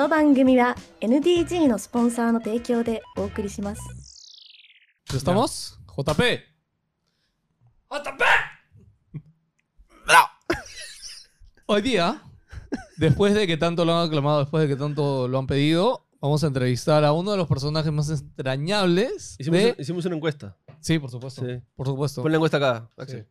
この番組は NDG のスポンサーの提供でお送りします。 ¿Ya estamos? JP. ¡JP! Hoy día, después de que tanto lo han aclamado, después de que tanto lo han pedido, vamos a entrevistar a uno de los personajes más entrañables. Hicimos, de- hicimos una encuesta. Sí, por supuesto. Sí. Por supuesto. Pon la encuesta acá, Sí, Axel. sí.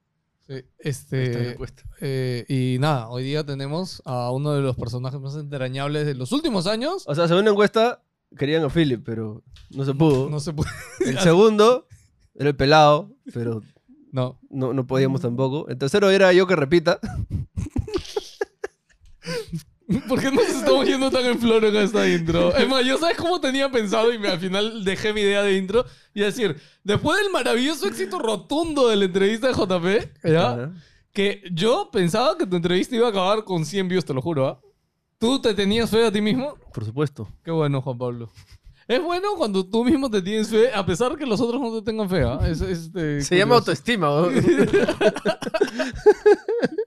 Este, encuesta. eh, y nada, hoy día tenemos a uno de los personajes más entrañables de los últimos años. O sea, según la encuesta, querían a Philip, pero no se pudo. No se puede. El segundo era el pelado, pero No. no, no podíamos tampoco. El tercero era yo que repita. ¿Por qué nos estamos yendo tan en flor en esta intro? Es más, yo sabes cómo tenía pensado y me- al final dejé mi idea de intro y decir, después del maravilloso éxito rotundo de la entrevista de JP, ¿ya? Que yo pensaba que tu entrevista iba a acabar con 100 views, te lo juro, ¿ah? ¿Tú te tenías fe a ti mismo? Por supuesto. Qué bueno, Juan Pablo. Es bueno cuando tú mismo te tienes fe, a pesar que los otros no te tengan fe, ¿ah? Es, es, este, Se llama autoestima.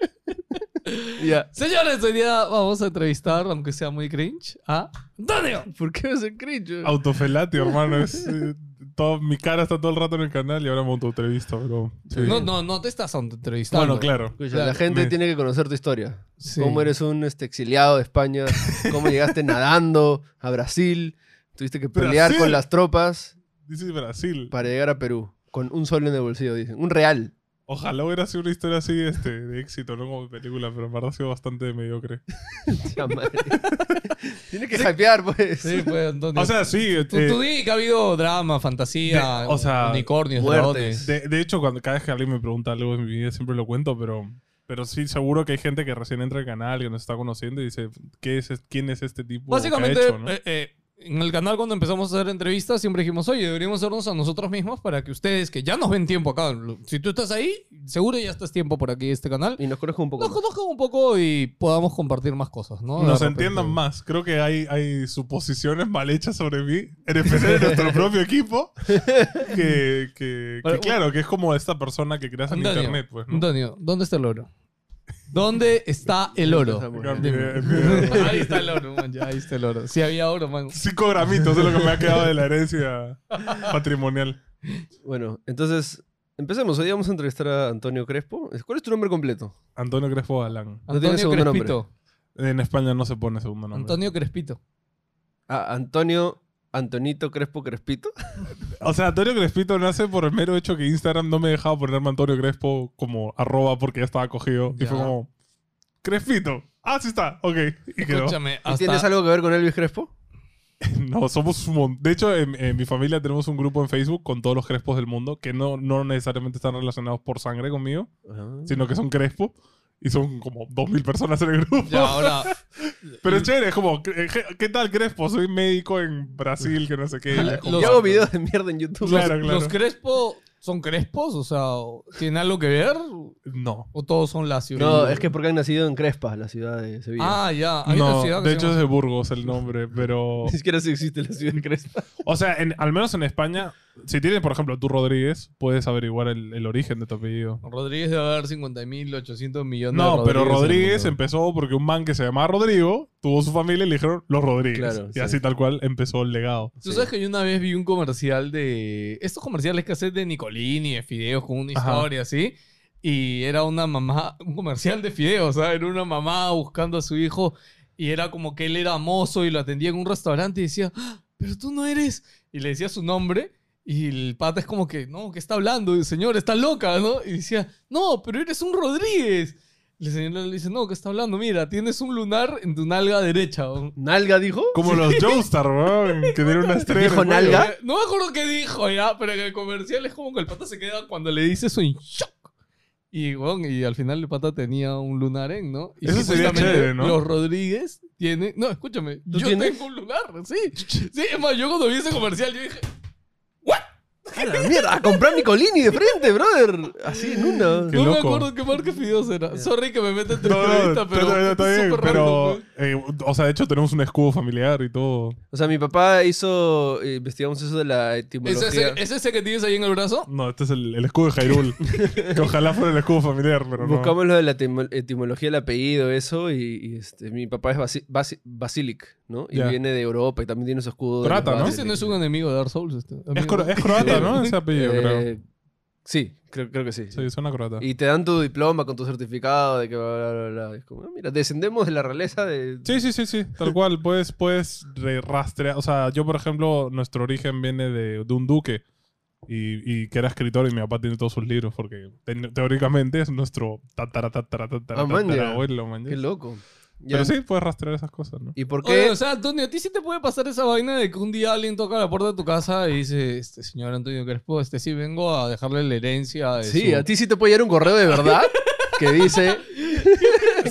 Señores, hoy día vamos a entrevistar, aunque sea muy cringe, a Antonio. ¿Por qué me hace cringe? Autofelati, hermano. Es, eh, todo, mi cara está todo el rato en el canal y ahora me autoentrevisto, pero... sí. No, no, no te estás entrevistando. Bueno, claro. Escucha, Claro, la gente me- tiene que conocer tu historia. Sí. Cómo eres un este, exiliado de España, cómo llegaste nadando a Brasil, tuviste que pelear Brasil. con las tropas Dice Brasil. para llegar a Perú, con un sol en el bolsillo, dicen. Un real. Ojalá hubiera sido una historia así este, de éxito, no como película, pero en verdad ha sido bastante mediocre. Tienes que hypear, pues. Sí, pues, Antonio. O sea, sí. tú, eh, tú di que ha habido drama, fantasía, De- o sea, unicornios, muertes. dragones. de, de hecho, cuando, cada vez que alguien me pregunta algo en mi vida, siempre lo cuento, pero, pero sí, seguro que hay gente que recién entra al canal, que nos está conociendo y dice, ¿qué es, ¿quién es este tipo? ¿Qué ha Básicamente, hecho, no? eh, eh, en el canal cuando empezamos a hacer entrevistas siempre dijimos, oye, deberíamos hacernos a nosotros mismos para que ustedes, que ya nos ven tiempo acá, si tú estás ahí, seguro ya estás tiempo por aquí este canal, Y nos conozco un poco nos conozcan un poco y podamos compartir más cosas, ¿no? De Nos entiendan más. Creo que hay, hay suposiciones mal hechas sobre mí, en especial en nuestro propio equipo, que, que- que Bueno, claro, que es como esta persona que creas en Antonio, internet, pues, ¿no? Antonio, ¿dónde está el oro? ¿Dónde está el oro? Ahí está el oro, man, ya, ahí está el oro. Si había oro, man. Cinco gramitos es lo que me ha quedado de la herencia patrimonial. Bueno, entonces, empecemos. Hoy vamos a entrevistar a Antonio Crespo. ¿Cuál es tu nombre completo? Antonio Crespo. No tiene Antonio nombre. Crespito. En España no se pone segundo nombre. Antonio Crespito. Ah, Antonio Antonito Crespo Crespito. O sea, Antonio Crespito nace por el mero hecho que Instagram no me dejaba ponerme Antonio Crespo como arroba porque ya estaba cogido. Y fue como, Crespito. Ah, sí está. Ok. Y quedó. Escúchame, ¿Y hasta... ¿Tienes algo que ver con Elvis Crespo? No, somos un mon- De hecho, en, en mi familia tenemos un grupo en Facebook con todos los crespos del mundo que no, no necesariamente están relacionados por sangre conmigo, sino que son crespo. Y son como 2.000 personas en el grupo. Ya, ahora... Pero es chévere, es como, ¿qué, qué tal Crespo? Soy médico en Brasil, que no sé qué. Como- Yo hago videos de mierda en YouTube. Claro, los, claro. los Crespo son crespos? O sea, ¿tienen algo que ver? No. ¿O todos son lacios? No, es que porque han nacido en Crespa, la ciudad de Sevilla. Ah, ya. Hay una No, ciudad que de se hecho es de Burgos el nombre, pero... Ni siquiera si existe la ciudad de Crespa. O sea, en- al menos en España, si tienes, por ejemplo, tú Rodríguez, puedes averiguar el, el origen de tu apellido. Rodríguez debe haber 50.800 millones No, de pero en el Rodríguez mundo. empezó porque un man que se llamaba Rodrigo tuvo su familia y le dijeron los Rodríguez. Claro, y sí. así tal cual empezó el legado. Tú Sí. sabes que yo una vez vi un comercial de... Estos comerciales que haces de Nicolini, de fideos con una Ajá. historia así. Y era una mamá... Un comercial de fideos, ¿sabes? Era una mamá buscando a su hijo. Y era como que él era mozo y lo atendía en un restaurante y decía... "Ah, Pero tú no eres... Y le decía su nombre. Y el pata es como que... No, ¿qué está hablando? Y, Señor, está loca, ¿no? Y decía... No, pero eres un Rodríguez. El señor le dice... No, ¿qué está hablando? Mira, tienes un lunar en tu nalga derecha. ¿no? ¿Nalga dijo? Como los Joestar, weón, que tienen una estrella. ¿Dijo en nalga? Eh, No me acuerdo qué dijo ya, pero en el comercial es como que el pata se queda cuando le dice eso en shock. Y, bueno, y al final el pata tenía un lunaren, ¿no? Y Eso sería chévere, ¿no? Los Rodríguez tienen... No, escúchame. ¿Tú Yo tienes? tengo un lunar, sí. Sí, es más, yo cuando vi ese comercial yo dije... ¡A la mierda! ¡A comprar mi Colini de frente, brother! Así en una. Qué no me loco. acuerdo qué marca de fideos era. Sorry que me mete en tu No, no, entrevista, está, pero. está- está bien, súper pero, random, güey. eh, o sea, de hecho tenemos un escudo familiar y todo. O sea, mi papá hizo. eh, investigamos eso de la ¿Es etimología. ese, ¿Es ese que tienes ahí en el brazo? No, este es el, el escudo de Hyrule. que ojalá fuera el escudo familiar, pero no. Buscamos lo de la etimo- etimología del apellido, eso, y, y, este, mi papá es Basi- Basi- Basilic, ¿no? Y Ya. viene de Europa y también tiene su escudo. de Croata, ¿no? Ese no es un enemigo de Dark Souls. Este, Es, amigo. cro- es croata, ¿no? Ese apellido, creo. Eh, Sí, creo, creo que sí. Sí, suena croata. Y te dan tu diploma con tu certificado de que bla, bla, bla, bla. Es como, ah, mira, descendemos de la realeza de... Sí, sí, sí, sí, tal cual. Puedes, puedes re- rastrear. O sea, yo, por ejemplo, nuestro origen viene de, de un duque y, y que era escritor y mi papá tiene todos sus libros porque te- teóricamente es nuestro tatara, tatara, tatara, Ah, man, ya. tatarabuelo, man. Qué loco. Ya. Pero sí, puedes rastrear esas cosas, ¿no? ¿Y por Oye, qué? o sea, Antonio, a ti sí te puede pasar esa vaina de que un día alguien toca la puerta de tu casa y dice, este señor Antonio Crespo, este sí vengo a dejarle la herencia de sí, su- a ti sí te puede llegar un correo de verdad que dice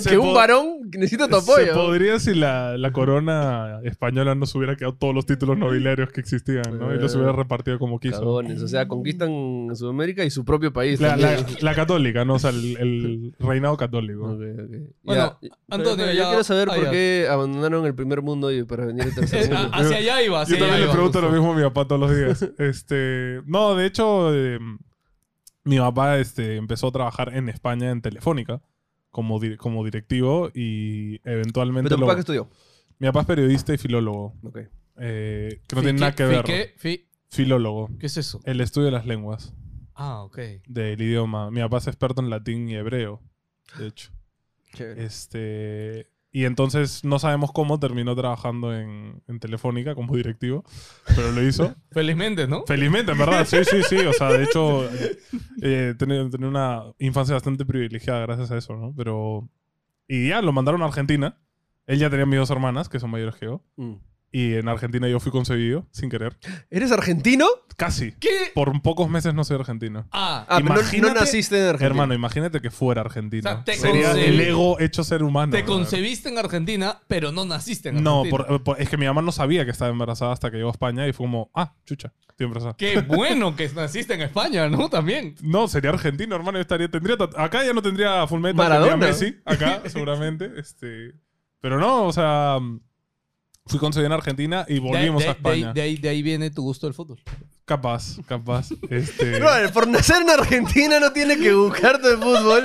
que un varón necesita tu Se apoyo. podría si la, la corona española no se hubiera quedado todos los títulos nobiliarios que existían, ¿no? Y los hubiera repartido como quiso. O sea, conquistan Sudamérica y su propio país. La, la- también. la católica, ¿no? O sea, el, el reinado católico. Ok, ok. Bueno, Ya. Antonio, Pero- pero ya- Yo quiero saber ah, por ya. qué abandonaron el primer mundo y para venir al Eh, tercer a- mundo. hacia allá iba, hacia Yo también le iba, pregunto lo mismo a mi papá todos los días. Este, no, de hecho, eh, mi papá este, empezó a trabajar en España en Telefónica como, di- como directivo y eventualmente... ¿Pero tu lo- papá qué estudió? mi papá es periodista y filólogo, Ok. eh, que no Fi- tiene nada ¿qué- que fi- ver. ¿Qué? Fi- Filólogo, ¿Qué es eso? el estudio de las lenguas, Ah, ok. del idioma. Mi papá es experto en latín y hebreo, de hecho. Chévere. Este, y entonces no sabemos cómo terminó trabajando en, en Telefónica como directivo, pero lo hizo. Felizmente, ¿no? Felizmente, en verdad, sí, sí, sí. O sea, de hecho, eh, tenía, tenía una infancia bastante privilegiada gracias a eso, ¿no? Pero. Y ya, lo mandaron a Argentina. Él ya tenía mis dos hermanas, que son mayores que yo. Mm. Y en Argentina yo fui concebido, sin querer. ¿Eres argentino? Casi. ¿Qué? Por pocos meses no soy argentino. Ah, Ah, pero no- no, Imagínate- naciste en Argentina. Hermano, imagínate que fuera argentino. O sea, te Sería concebí- el ego hecho ser humano. te concebiste en Argentina, pero no naciste en No, Argentina. por- por- es que mi mamá no sabía que estaba embarazada hasta que llegó a España y fue como, ah, chucha, estoy embarazada. Qué bueno que naciste en España, ¿no? También. No, sería argentino, hermano. Yo estaría, tendría, acá ya no tendría Maradona. tendría Messi, acá seguramente. Este, pero no, o sea, fui concebido en Argentina y volvimos de, a de- de ahí- España. de ahí, de ahí viene tu gusto del fútbol. Capaz, capaz. Este, Brother, por nacer en Argentina no tienes que buscarte de fútbol,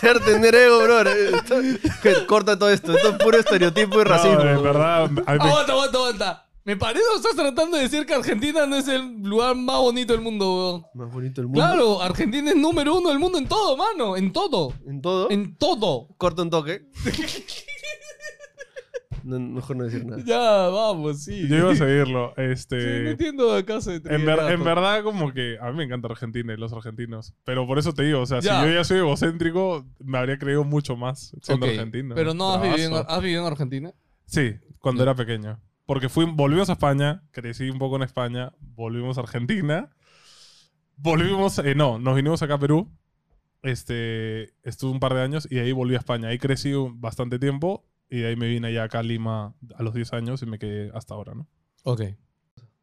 ser tener ego, bro. Esto- que corta todo esto. Esto es puro estereotipo y no, racismo. de verdad, me- Aguanta, aguanta, aguanta. Me parece que estás tratando de decir que Argentina no es el lugar más bonito del mundo, weón. Más bonito el mundo. Claro, Argentina es número uno del mundo en todo, mano. En todo. En todo. En todo. Corta un toque. No, mejor no decir nada. Ya, vamos, sí. yo iba a seguirlo. Sí, Este, no entiendo acaso de en, ver- en verdad, como que a mí me encanta Argentina y los argentinos. Pero por eso te digo, o sea, Ya. si yo ya soy egocéntrico, me habría creído mucho más siendo Ok, argentino. Pero no has vivido, en. ¿has vivido en Argentina. Sí, cuando era pequeño. Porque fui, volvimos a España, crecí un poco en España, volvimos a Argentina, volvimos, eh, no, nos vinimos acá a Perú, este, estuve un par de años y de ahí volví a España. Ahí crecí un- bastante tiempo y de ahí me vine ya acá a Lima a los 10 años y me quedé hasta ahora, ¿no? Ok.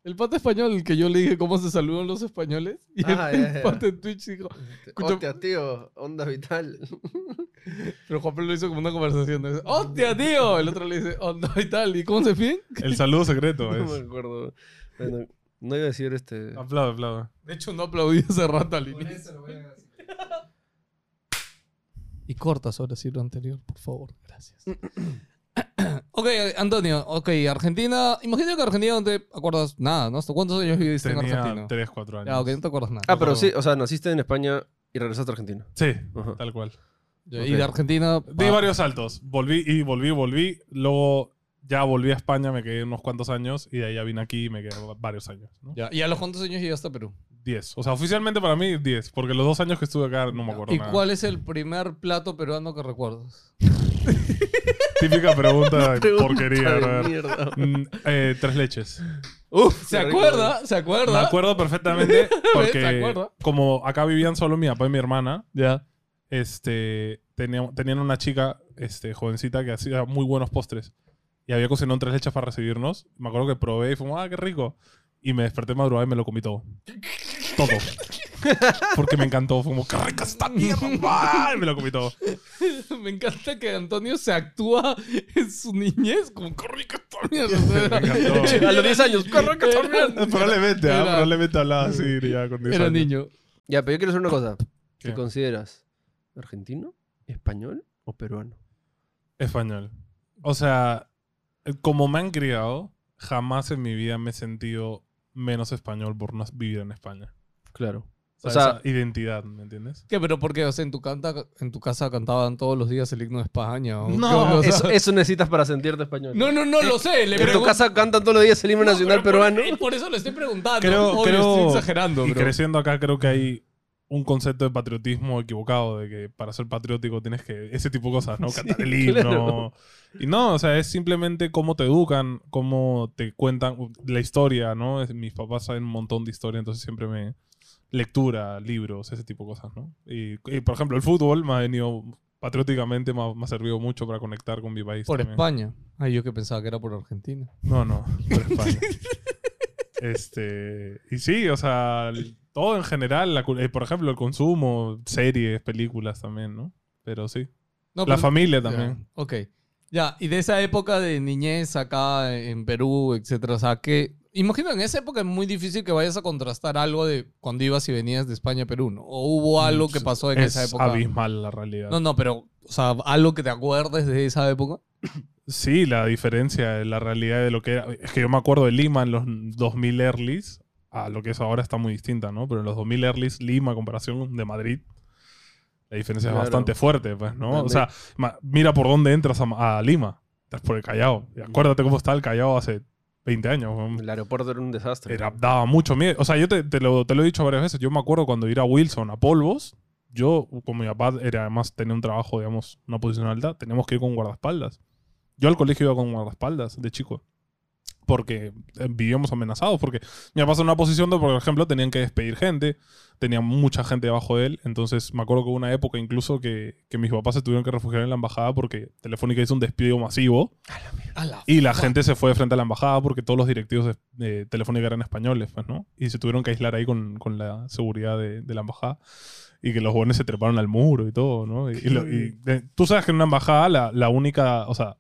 El pata español, el que yo le dije cómo se saludan los españoles. Y Ah, el, pata en Twitch dijo. Escucha- Hostia, tío. Onda vital. Pero Juan Pablo lo hizo como una conversación. Dice, ¡Hostia, tío! El otro le dice, ¡Onda y tal! ¿Y cómo se piden? El saludo secreto No me es. acuerdo. Bueno, no iba a decir este. Aplaudo, aplaudo. De hecho, no aplaudí hace rato al inicio. Y cortas ahora sí lo anterior, por favor. Gracias. ok, Antonio. Ok, Argentina. Imagino que Argentina no te acuerdas nada, ¿no? ¿Hasta cuántos años viviste en Tenía Argentina? 3, 4 años. Ya, ok, no te acuerdas nada. Ah, pero sí, o sea, naciste en España y regresaste a Argentina. Sí, Ajá. tal cual. Y de Argentina. Di va- varios saltos. Volví y volví, volví. Luego ya volví a España, me quedé unos cuantos años y de ahí ya vine aquí y me quedé varios años. ¿no? Ya, ¿Y a los cuántos años llegaste a Perú? 10. O sea, oficialmente para mí 10, porque los dos años que estuve acá no me acuerdo ¿Y nada. cuál es el primer plato peruano que recuerdas? Típica pregunta de Pregunta porquería, de mierda. Mm, eh, tres leches. Uf, ¿Se acuerda? ¿Se acuerda? Me acuerdo perfectamente ¿Se porque acuerda? como acá vivían solo mi papá y mi hermana, Ya. este, tenían, tenían una chica este, jovencita que hacía muy buenos postres. Y había cocinado tres leches para recibirnos. Me acuerdo que probé y fue ah, qué rico. Y me desperté madrugada y me lo comí todo. todo. Porque me encantó. Fue como, ¡qué rica esta mierda! Y me lo comí todo. Me encanta que Antonio se actúa en su niñez como qué rica esta mierda. Me encantó. A los 10 años, ¡qué rica esta mierda! Probablemente, ¿ah? Era- probablemente hablaba así ya con 10 Era años. niño. Ya, pero yo quiero saber una cosa. ¿Qué? ¿Te consideras argentino, español o peruano? Español. O sea, como me han criado, jamás en mi vida me he sentido menos español por no vivir en España. Claro. O O sea, esa identidad, ¿me entiendes? ¿Qué? ¿Pero por qué? O sea, en tu, canta, en tu casa cantaban todos los días el himno de España. No, O sea- Eso, eso necesitas para sentirte español. no, no, no, lo sé. Le En tu casa cantan todos los días el himno No, nacional pero por- peruano. eh, Por, eso le estoy preguntando. Creo, Obvio, creo- estoy exagerando, y bro. creciendo acá creo que hay un concepto de patriotismo equivocado, de que para ser patriótico tienes que... Ese tipo de cosas, ¿no? Cantar el himno. claro. Y no, o sea, es simplemente cómo te educan, cómo te cuentan la historia, ¿no? Mis papás saben un montón de historia, entonces siempre me... Lectura, libros, ese tipo de cosas, ¿no? Y, y, por ejemplo, el fútbol me ha venido patrióticamente, me ha, me ha servido mucho para conectar con mi país. Por también. España. Ay, yo que pensaba que era por Argentina. No, no, por España. este, y sí, o sea, todo en general, la eh, por ejemplo, el consumo, series, películas también, ¿no? Pero sí. No, la pero- familia también. Ok. Ya, y de esa época de niñez acá en Perú, etcétera, o sea, que... Imagino, en esa época es muy difícil que vayas a contrastar algo de cuando ibas y venías de España a Perú, ¿no? O hubo algo que pasó en Mm, es esa época. abismal la realidad. No, no, pero, o sea, algo que te acuerdes de esa época. Sí, la diferencia la realidad de lo que era. Es que yo me acuerdo de Lima en los 2000 earlys, a lo que es ahora está muy distinta, ¿no? Pero en los 2000 earlys, Lima, a comparación de Madrid, la diferencia Claro. es bastante fuerte, pues, ¿no? O sea, mira por dónde entras a, a Lima. Estás por el Callao. Y acuérdate cómo estaba el Callao hace 20 años. weón. El aeropuerto era un desastre. Era- daba mucho miedo. O sea, yo te, te lo, te lo he dicho varias veces. Yo me acuerdo cuando ir a Wilson, a Polvos, yo, como mi papá era además tenía un trabajo, digamos, una posición alta, teníamos que ir con guardaespaldas. Yo al colegio iba con guardaespaldas de chico. Porque eh, vivíamos amenazados. Porque mi papá en una posición donde, por ejemplo, tenían que despedir gente. Tenía mucha gente debajo de él. Entonces me acuerdo que hubo una época incluso que, que mis papás se tuvieron que refugiar en la embajada porque Telefónica hizo un despido masivo. A la Y la gente se fue de frente a la embajada porque todos los directivos de, de Telefónica eran españoles, pues, ¿no? Y se tuvieron que aislar ahí con, con la seguridad de, de la embajada. Y que los jóvenes se treparon al muro y todo, ¿no? Y, y lo- y de- tú sabes que en una embajada la, la única, o sea,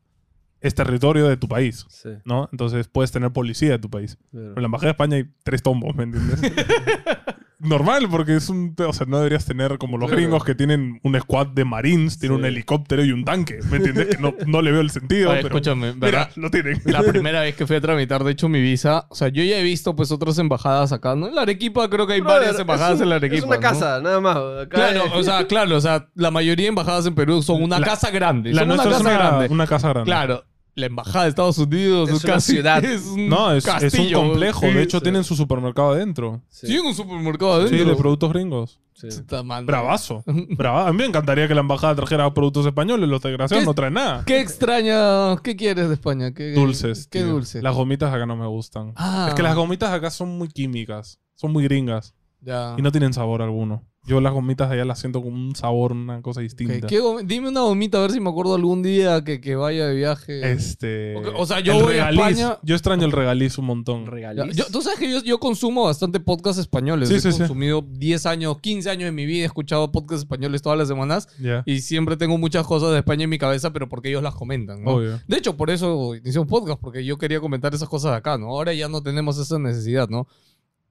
es territorio de tu país, Sí. ¿no? Entonces puedes tener policía de tu país. Pero en la embajada de España hay tres tombos, ¿me entiendes? Normal, porque es un... O sea, no deberías tener como los Claro. gringos que tienen un squad de marines, tienen Sí. un helicóptero y un tanque, ¿me entiendes? Que no, no le veo el sentido, Oye, pero... escúchame, Mira, ¿verdad? lo tienen. La primera vez que fui a tramitar, de hecho, mi visa, o sea, yo ya he visto pues otras embajadas acá, ¿no? En la Arequipa creo que hay varias embajadas un- en la Arequipa. Es una ¿no? casa, nada más. Acá Claro, es- o sea, claro, o sea, la mayoría de embajadas en Perú son una La- casa grande. La son una nuestra casa es una, grande. una casa grande. Claro, la embajada de Estados Unidos Es es, una casi ciudad. Es un No, es, es un complejo. De hecho, sí. tienen su supermercado adentro. Sí, Sí, en un supermercado adentro. Sí, de productos gringos. sí. Puta madre. Bravazo. Brava. A mí me encantaría que la embajada trajera productos españoles. Los desgraciados ¿Qué- no traen nada. ¿Qué extraña? ¿Qué quieres de España? ¿Qué, Dulces. ¿Qué tío. dulce? Las gomitas acá no me gustan. Ah. Es que las gomitas acá son muy químicas. Son muy gringas. Ya. Y no tienen sabor alguno. Yo las gomitas de allá las siento con un sabor, una cosa distinta. ¿qué gom- Dime una gomita a ver si me acuerdo algún día que, que vaya de viaje. Este. O sea, yo el voy a. España- Yo extraño el regaliz un montón. Regaliz. yo- Tú sabes que yo, yo consumo bastante podcast españoles. Sí, He sí, sí. consumido 10 años, 15 años de mi vida, he escuchado podcast españoles todas las semanas Ya. y siempre tengo muchas cosas de España en mi cabeza, pero porque ellos las comentan. ¿no? Obvio. De hecho, por eso inicié un podcast, porque yo quería comentar esas cosas de acá, ¿no? Ahora ya no tenemos esa necesidad, ¿no?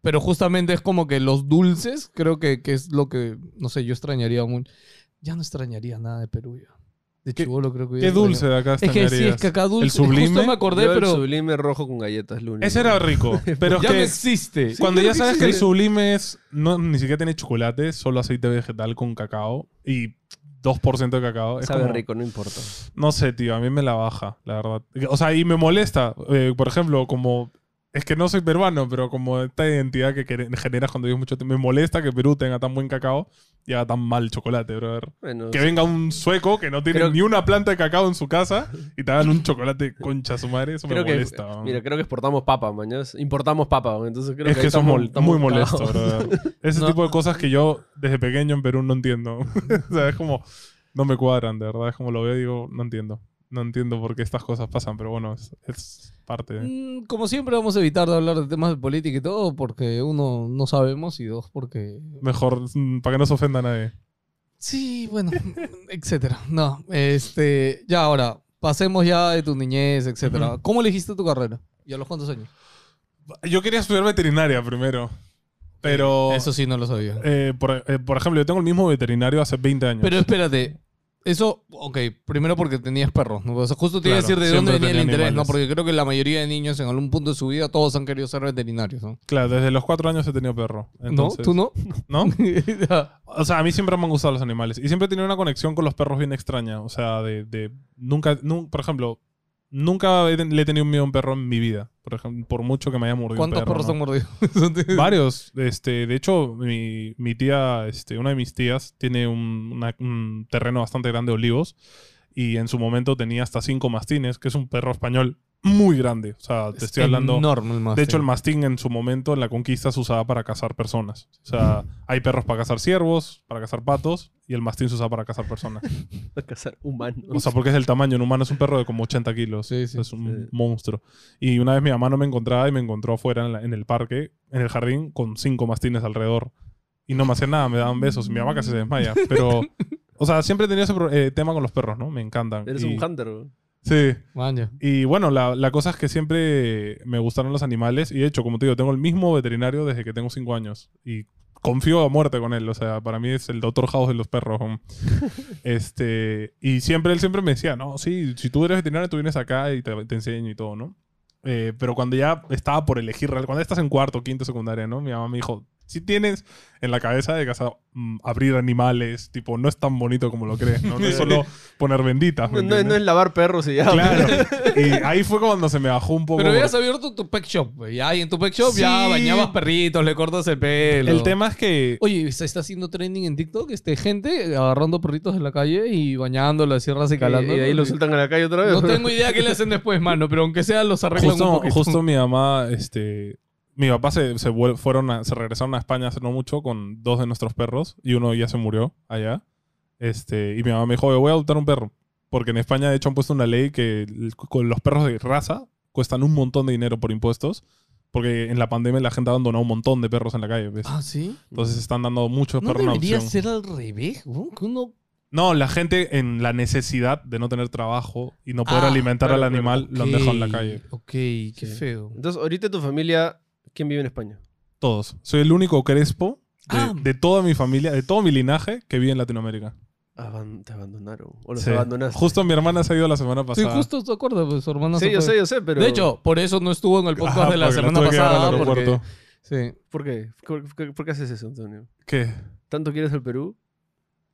Pero justamente es como que los dulces, creo que, que es lo que, no sé, yo extrañaría mucho. Ya no extrañaría nada de Perú ya. De ¿Qué- chivolo creo que Qué dulce de acá Es que sí, es que acá dulce. El sublime. Justo me acordé, Yo el pero sublime rojo con galletas, único. Ese era rico. Pero ya no existe. cuando ya sabes que el sublime es, no, ni siquiera tiene chocolate, solo aceite vegetal con cacao y 2% de cacao. Es Sabe como- rico, no importa. No sé, tío, a mí me la baja, la verdad. O sea, y me molesta. eh, por ejemplo, como. Es que no soy peruano, pero como esta identidad que generas cuando vives mucho tiempo. Me molesta que Perú tenga tan buen cacao y haga tan mal chocolate, brother. Bueno, Que venga un sueco que no tiene Creo- ni una planta de cacao en su casa y te hagan un chocolate concha a su madre. Eso creo me molesta. mira, creo que exportamos papa, mañana. Importamos papa, entonces creo es que, eso es mol- muy molesto, brother. Ese No. tipo de cosas que yo desde pequeño en Perú no entiendo. o sea, es como. No me cuadran, de verdad. Es como lo veo y digo, no entiendo. No entiendo por qué estas cosas pasan, pero bueno, es, es parte de... Mm, Como siempre vamos a evitar de hablar de temas de política y todo porque uno no sabemos y dos porque... Mejor, mm, para que no se ofenda a nadie. Sí, bueno, etcétera. No, este... Ya ahora, pasemos ya de tu niñez, etcétera. ¿Cómo elegiste tu carrera? ¿Y a los cuántos años? Yo quería estudiar veterinaria primero, pero... Eso sí no lo sabía. eh, por, eh, por ejemplo, yo tengo el mismo veterinario hace 20 años. Pero espérate. Eso, ok, primero porque tenías perros. ¿no? O sea, justo te iba a decir de dónde venía el interés, ¿no? Porque creo que la mayoría de niños en algún punto de su vida todos han querido ser veterinarios, ¿no? Claro, desde los 4 años he tenido perro. Entonces, ¿No? ¿Tú no? ¿No? O sea, a mí siempre me han gustado los animales. Y siempre he tenido una conexión con los perros bien extraña. O sea, de... de- nunca, nun- por ejemplo, nunca he le he tenido miedo a un perro en mi vida. Por ejemplo, por mucho que me haya mordido un ¿Cuántos perro, perros ¿no? han mordido? Varios. Este, de hecho, mi, mi tía, este, una de mis tías, tiene un, una- un terreno bastante grande de olivos. Y en su momento tenía hasta cinco mastines, que es un perro español muy grande. O sea, te estoy hablando... Enorme el De hecho, el mastín en su momento en la conquista se usaba para cazar personas. O sea, hay perros para cazar ciervos, para cazar patos, y el mastín se usa para cazar personas. Va a cazar humanos. O sea, porque es el tamaño. En humano es un perro de como 80 kilos. Sí, sí. es un Sí. monstruo. Y una vez mi mamá no me encontraba y me encontró afuera en, la- en el parque, en el jardín, con cinco mastines alrededor. Y no me hacían nada, me daban besos. Mi mamá casi se desmaya. Pero, o sea, siempre he tenido ese eh, tema con los perros, ¿no? Me encantan. Eres Y- un hunter, güey. Sí. Maña. Y bueno, la, la cosa es que siempre me gustaron los animales. Y de hecho, como te digo, tengo el mismo veterinario desde que tengo cinco años. Y confío a muerte con él. O sea, para mí es el doctor House de los perros. este, y siempre él siempre me decía, no, sí, si tú eres veterinario, tú vienes acá y te, te enseño y todo, ¿no? Eh, pero cuando ya estaba por elegir, cuando estás en cuarto, quinto, secundaria, ¿no? Mi mamá me dijo, si tienes en la cabeza de casa mm, abrir animales, tipo, no es tan bonito como lo crees, ¿no? No es solo poner benditas. ¿me No, no- es lavar perros y ya. Claro. y ahí fue cuando se me bajó un poco. Pero habías abierto tu pet shop, güey. Ya, y en tu pet shop ya Sí. bañabas perritos, le cortas el pelo. El tema es que. Oye, se está haciendo trending en TikTok, este, gente agarrando perritos en la calle y bañándolos, sierras y Y, calando. y de ahí lo sueltan a la calle otra vez. No tengo idea qué le hacen después, mano, pero aunque sea los arreglan un Justo, poquito. justo mi mamá, este. Mi papá se, se, fueron a- se regresaron a España hace no mucho con dos de nuestros perros y uno ya se murió allá. Este, y mi mamá me dijo, "Oye, voy a adoptar un perro. Porque en España, de hecho, han puesto una ley que el- con los perros de raza cuestan un montón de dinero por impuestos. Porque en la pandemia la gente abandonó un montón de perros en la calle. ¿ves? Ah, ¿sí? Entonces están dando muchos ¿No perros en debería ser al revés? ¿no? Que uno... No, la gente en la necesidad de no tener trabajo y no poder Ah, alimentar claro, al animal, lo han dejado en la calle. Ok, qué Sí. feo. Entonces, ahorita tu familia, ¿quién vive en España? Todos. Soy el único crespo de, Ah. de toda mi familia, de todo mi linaje que vive en Latinoamérica. Aban- te abandonaron. O los Sí. abandonaste. Justo mi hermana se ha ido la semana Sí, pasada. justo te acuerdas, pues su hermana Sí, se yo fue. sé, yo sé, pero. De hecho, por eso no estuvo en el podcast Ajá, de la semana al pasada. Porque... aeropuerto. Sí. ¿Por qué? ¿Por, por- por qué haces eso, Antonio? ¿Qué? ¿Tanto quieres el Perú?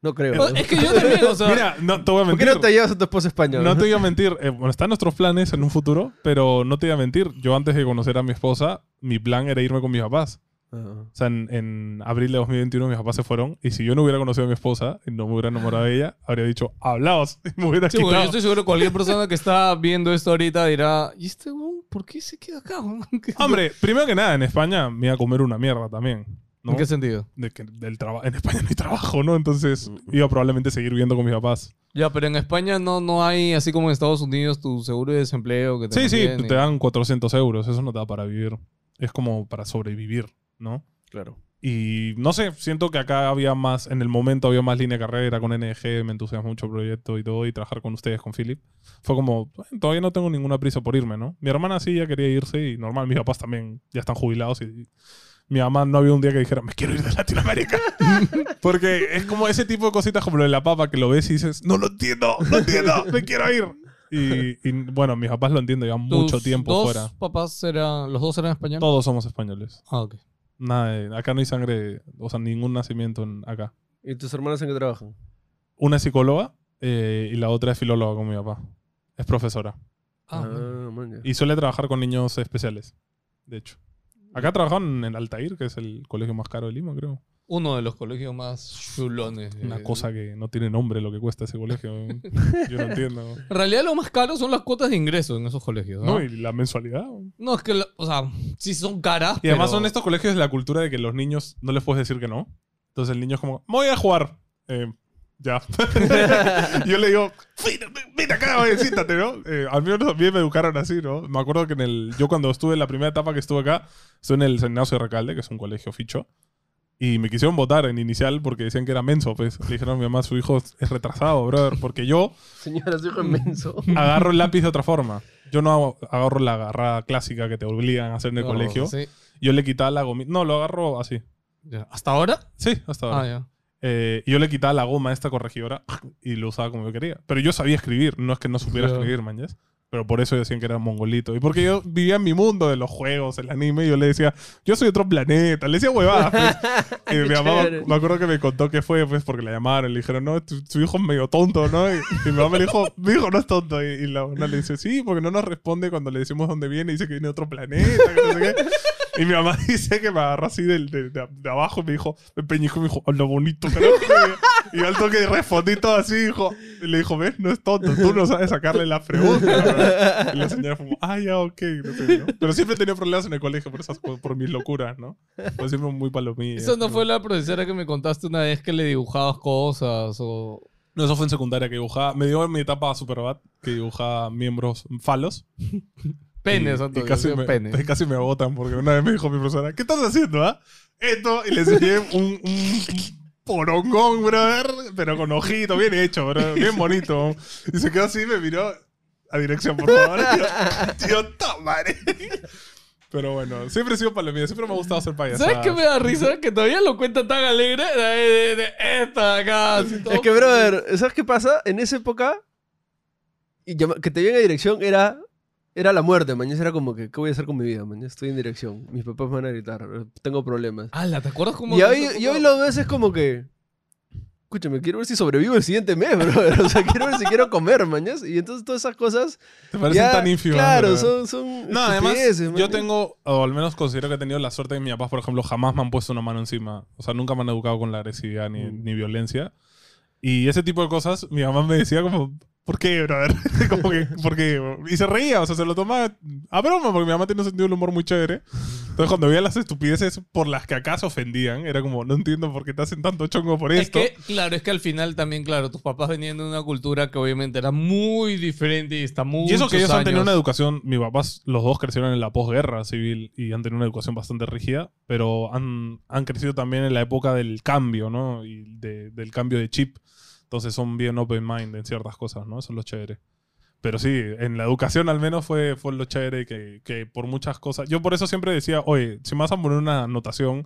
No creo. Oh, Es que yo también, o sea... Mira, no te voy a ¿Por qué mentir. no te llevas a tu esposa a España? No te voy a mentir. Eh, bueno, están nuestros planes en un futuro, pero no te voy a mentir. Yo antes de conocer a mi esposa, mi plan era irme con mis papás. O sea, en, en abril de 2021 mis papás se fueron y si yo no hubiera conocido a mi esposa y no me hubiera enamorado de ella, habría dicho, hablaos y me hubiera Sí, porque yo quitado. estoy seguro que cualquier persona que está viendo esto ahorita dirá, ¿y este weón por qué se queda acá? weón?" Hombre, primero que nada, en España me iba a comer una mierda también. ¿No? ¿En qué sentido? De que del en España no hay trabajo, ¿no? Entonces Mm. iba probablemente a seguir viviendo con mis papás. Ya, pero en España no, no hay, así como en Estados Unidos, tu seguro de desempleo que te Sí, sí, te dan 400 euros. Eso no te da para vivir. Es como para sobrevivir, ¿no? Claro. Y no sé, siento que acá había más, en el momento había más línea de carrera con NG, me entusiasmó mucho el proyecto y todo, y trabajar con ustedes, con Philip. Fue como, "Bueno, todavía no tengo ninguna prisa por irme, ¿no? Mi hermana sí ya quería irse y normal, mis papás también ya están jubilados y mi mamá no había un día que dijera, me quiero ir de Latinoamérica. Porque es como ese tipo de cositas como lo de la papa que lo ves y dices, no lo entiendo, no entiendo, me quiero ir. Y, y, bueno, mis papás lo entienden, llevan ¿Tus mucho tiempo dos fuera. papás eran, los dos eran españoles? Todos somos españoles. Ah, ok. Nada de- acá no hay sangre, o sea, ningún nacimiento en, acá. ¿Y tus hermanas en qué trabajan? Una es psicóloga eh, y la otra es filóloga con mi papá. Es profesora. Ah, bueno. man. Y suele trabajar con niños especiales, de hecho. Acá trabajan en Altair, que es el colegio más caro de Lima, creo. Uno de los colegios más chulones. Una eh. cosa que no tiene nombre lo que cuesta ese colegio. Yo no entiendo. En realidad lo más caro son las cuotas de ingreso en esos colegios. No, No, y la mensualidad. No, es que, la- o sea, sí son caras. Y además son estos colegios de la cultura de que los niños no les puedes decir que no. Entonces el niño es como, "Me voy a jugar. Eh, Ya. yo le digo, "Ven, ven acá, oye, siéntate, ¿no? Eh, al menos a mí me educaron así, ¿no? Me acuerdo que en el, yo cuando estuve en la primera etapa que estuve acá, estuve en el San Ignacio de Recalde, que es un colegio ficho, y me quisieron votar en inicial porque decían que era menso, pues. Le dijeron a mi mamá, su hijo es retrasado, brother, porque yo Señora, su hijo inmenso. agarro el lápiz de otra forma. Yo no hago- agarro la agarrada clásica que te obligan a hacer en el No, colegio. sí. Yo le quitaba la gomita. No, lo agarro así. Ya. ¿Hasta ahora? Sí, hasta ahora. Ah, ya. Eh, y yo le quitaba la goma a esta corregidora y lo usaba como yo quería. Pero yo sabía escribir, no es que no supiera escribir, mañas. Pero por eso decían que era mongolito. Y porque yo vivía en mi mundo de los juegos, el anime, y yo le decía, yo soy otro planeta. Le decía huevadas. pues. Y mi mamá, me acuerdo que me contó que fue pues porque la llamaron. Le dijeron, no, tu, tu hijo es medio tonto, ¿no? Y, y mi mamá le dijo, mi hijo no es tonto. Y, y la una le dice, sí, porque no nos responde cuando le decimos dónde viene. Dice que viene de otro planeta. que no sé qué. Y mi mamá dice que me agarró así de, de- de abajo y me dijo, me peñijo y me dijo, hola bonito, carajo. Y al toque respondí todo así, dijo, y le dijo, ves, no es tonto, tú no sabes sacarle la pregunta. ¿verdad? Y la señora fue como, ah, ya, ok. no sé, ¿no? Pero siempre he tenido problemas en el colegio por, esas, por, por mis locuras, ¿no? Pues siempre muy palomilla. Eso no fue la profesora que me contaste una vez que le dibujabas cosas o... No, eso fue en secundaria que dibujaba. Me dio en mi etapa Superbad que dibujaba miembros falos. Y Antonio, casi, me, penes. y casi me agotan porque una vez me dijo mi profesora, ¿qué estás haciendo, ah? Esto, y le enseñé un, un porongón, brother, pero con ojito, bien hecho, brother, bien bonito. Y se quedó así y me miró a dirección, por favor. Yo, tío, tomaré. Pero bueno, siempre he sido palomilla, siempre me ha gustado ser payaso. ¿Sabes qué me da risa? Que todavía lo cuenta tan alegre de, de- de esta acá. así. Es que, brother, ¿sabes qué pasa? En esa época, y que te lleven a dirección era, era la muerte, mañana era como que, ¿qué voy a hacer con mi vida? Mañana estoy en dirección, mis papás me van a gritar, tengo problemas. Ala, ¿te acuerdas cómo... Y hoy, y hoy lo ves es como que, escúchame, quiero ver si sobrevivo el siguiente mes, brother. O sea, quiero ver si quiero comer, mañas. Y entonces todas esas cosas, Te parecen ya, tan ínfimas. claro, brother. son, son No, además, yo tengo, o al menos considero que he tenido la suerte de mis papás, por ejemplo, jamás me han puesto una mano encima. O sea, nunca me han educado con la agresividad ni, Mm. ni violencia. Y ese tipo de cosas, mi mamá me decía como, ¿por qué, brother? como que, ¿por qué? Y se reía, o sea, se lo tomaba a broma, porque mi mamá tiene un sentido del humor muy chévere. Entonces, cuando veía las estupideces por las que acá se ofendían, era como, no entiendo por qué te hacen tanto chongo por Es esto. que, claro, es que al final también, claro, tus papás venían de una cultura que obviamente era muy diferente y está muy. Y eso que ellos han tenido una educación, mis papás, los dos crecieron en la posguerra civil y han tenido una educación bastante rígida, pero han, han crecido también en la época del cambio, ¿no? Y de- del cambio de chip. Entonces son bien open mind en ciertas cosas, ¿no? Eso es lo chévere. Pero sí, en la educación al menos fue, fue lo chévere que, que por muchas cosas. Yo por eso siempre decía, oye, si me vas a poner una anotación,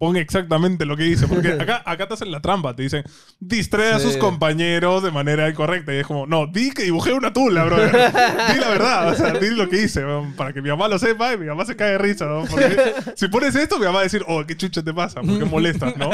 pon exactamente lo que dice. Porque acá, acá te hacen la trampa, te dicen, distrae a sus compañeros de manera incorrecta. Y es como, no, di que dibujé una tula, bro. di la verdad, o sea, di lo que hice, para que mi mamá lo sepa y mi mamá se cae de risa, ¿no? Porque si pones esto, mi mamá va a decir, oh, qué chucha te pasa, ¿por qué molestas, no?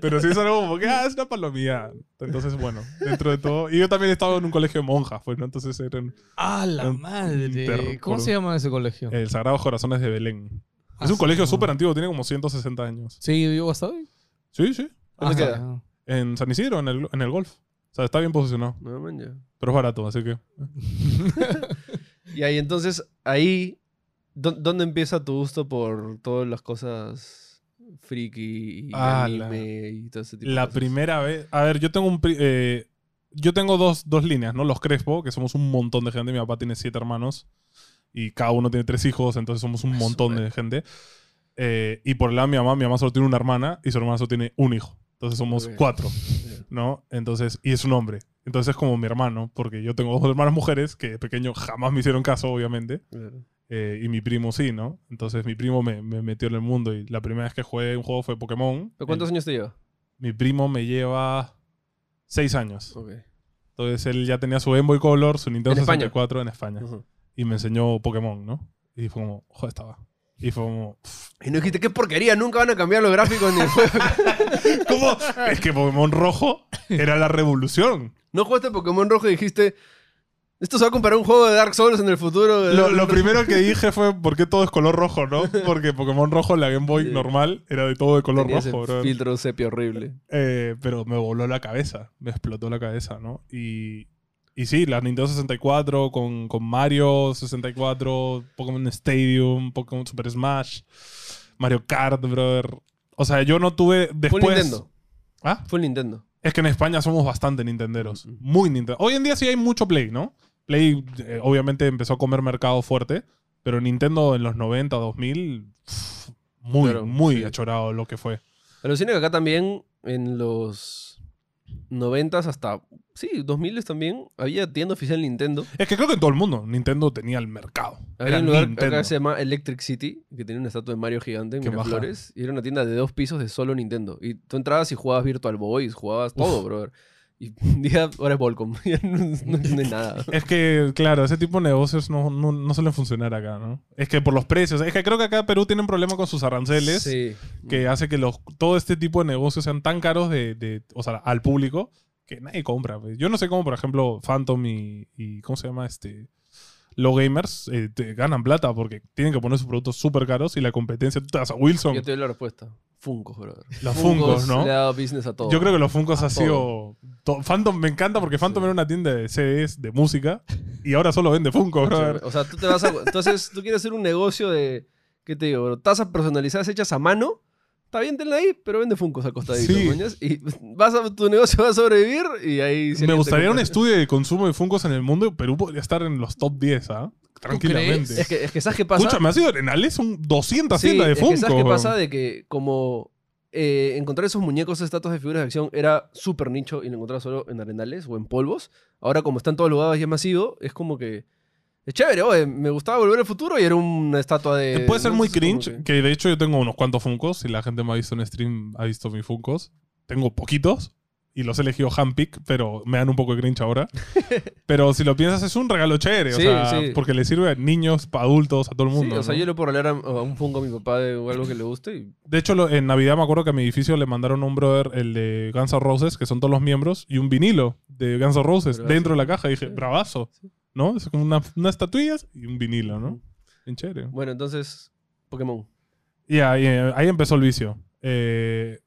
Pero si es algo como que, ah, es una palomía. Entonces, bueno, dentro de todo. Y yo también he estado en un colegio de monjas, pues, ¿no? Entonces eran ¡Ah, la madre! ¿Cómo se llama ese colegio? el Sagrados Corazones de Belén. Ah, Es un sí, colegio no. súper antiguo, tiene como 160 años. ¿Sí vivo hasta hoy? Sí, sí. ¿Dónde queda? En San Isidro, en el, en el golf. O sea, está bien posicionado. No, man, ya. Pero es barato, así que. Y ahí entonces, ahí, ¿dó- ¿dónde empieza tu gusto por todas las cosas friki y Ah, la- anime y todo ese tipo de La cosas? primera vez. A ver, yo tengo un. pri- eh, yo tengo dos, dos líneas, ¿no? Los Crespo, que somos un montón de gente. Mi papá tiene siete hermanos. Y cada uno tiene tres hijos, entonces somos un montón de gente. Eh, y por el lado de mi mamá, mi mamá solo tiene una hermana y su hermana solo tiene un hijo. Entonces somos cuatro. ¿no? Entonces, y es un hombre. Entonces es como mi hermano, porque yo tengo dos hermanas mujeres que de pequeño jamás me hicieron caso, obviamente. Eh, y mi primo sí, ¿no? Entonces mi primo me, me metió en el mundo y la primera vez que jugué un juego fue Pokémon. ¿Pero cuántos años te lleva? Mi primo me lleva seis años. Ok. Entonces él ya tenía su Game Boy Color, su Nintendo ¿En España? 64 en España. Ujú. Y me enseñó Pokémon, ¿no? Y fue como, joder, estaba. Y fue como, Y no dijiste, qué porquería, nunca van a cambiar los gráficos ni el juego. ¿cómo? es que Pokémon rojo era la revolución. No jugaste Pokémon Rojo y dijiste, esto se va a comparar a un juego de Dark Souls en el futuro. Lo, lo primero que dije fue, ¿por qué todo es color rojo, no? Porque Pokémon rojo, la Game Boy Sí. normal, era de todo de color Tenía ese rojo, bro. filtro sepia horrible. Eh, pero me voló la cabeza, me explotó la cabeza, ¿no? Y, y sí, la Nintendo 64 con, con Mario 64, Pokémon Stadium, Pokémon Super Smash, Mario Kart, brother. O sea, yo no tuve Full después... Nintendo. ¿Ah? Full Nintendo. Es que en España somos bastante nintenderos. Muy Nintendo. Hoy en día sí hay mucho Play, ¿no? Play eh, obviamente empezó a comer mercado fuerte, pero Nintendo en los 90, 2000, pff, muy, muy sí. achorado lo que fue. Alucina que acá también en los 90 hasta, sí, 2000 también, había tienda oficial Nintendo. Es que creo que en todo el mundo Nintendo tenía el mercado. Había Era un lugar Nintendo. acá que se llama Electric City, que tenía una estatua de Mario gigante en Qué. Miraflores. Y era una tienda de dos pisos de solo Nintendo. Y tú entrabas y jugabas Virtual Boys, jugabas todo, brother. Y día ahora es Volcom. No, no entiende nada. Es que, claro, ese tipo de negocios no, no, no suelen funcionar acá, ¿no? Es que por los precios. Es que creo que acá Perú tiene un problema con sus aranceles Sí. que hace que los, todo este tipo de negocios sean tan caros de, de- o sea, al público que nadie compra. pues. Yo no sé cómo, por ejemplo, Phantom y, y ¿cómo se llama? este Low Gamers eh, te ganan plata porque tienen que poner sus productos súper caros y la competencia, tú te vas a Wilson. Yo te doy la respuesta. Funkos, brother. Los Funkos, ¿no? Le ha dado business a todo. Yo creo que los Funkos A ha sido... to- Phantom me encanta porque Phantom era una tienda de CDs, de música, y ahora solo vende Funkos, brother. O sea, tú te vas a. Entonces, tú quieres hacer un negocio de. ¿Qué te digo? bro? Tazas personalizadas hechas a mano. Está bien, tenla ahí, pero vende Funkos al costadito. Sí. mañas, Y vas a, tu negocio va a sobrevivir y ahí. si Me alguien te gustaría un compra- estudio de consumo de Funkos en el mundo. Perú podría estar en los top 10, ¿ah? Tranquilamente. Es que, es que, ¿sabes qué pasa? Escúchame, ha sido Arenales, son 200 Sí, tiendas de es que. ¿Sabes qué pasa? De que como eh, encontrar esos muñecos, estatuas de figuras de acción era súper nicho y lo encontrabas solo en arenales o en polvos. Ahora como están todos lugares y es masivo, es como que... Es chévere, oye, me gustaba volver al futuro y era una estatua de... Eh, Puede ser ¿no? muy cringe, que- que de hecho yo tengo unos cuantos Funkos. Si la gente me ha visto en stream, ha visto mis Funkos. Tengo poquitos y los he elegido handpick, pero me dan un poco de cringe ahora. pero si lo piensas, es un regalo chévere. Sí, o sea, sí. porque le sirve a niños, a adultos, a todo el Sí, mundo. o sea, ¿no? yo le puedo regalar a, a un funko a mi papá de algo que le guste y... De hecho, lo- en Navidad me acuerdo que a mi edificio le mandaron un brother el de Guns N' Roses, que son todos los miembros, y un vinilo de Guns N' Roses Bravazo. dentro de la caja. Y dije, bravazo. ¿No? Es como una, unas estatuillas y un vinilo, ¿no? Bien chévere. Bueno, entonces, Pokémon. Y ahí, eh, ahí empezó el vicio. Eh,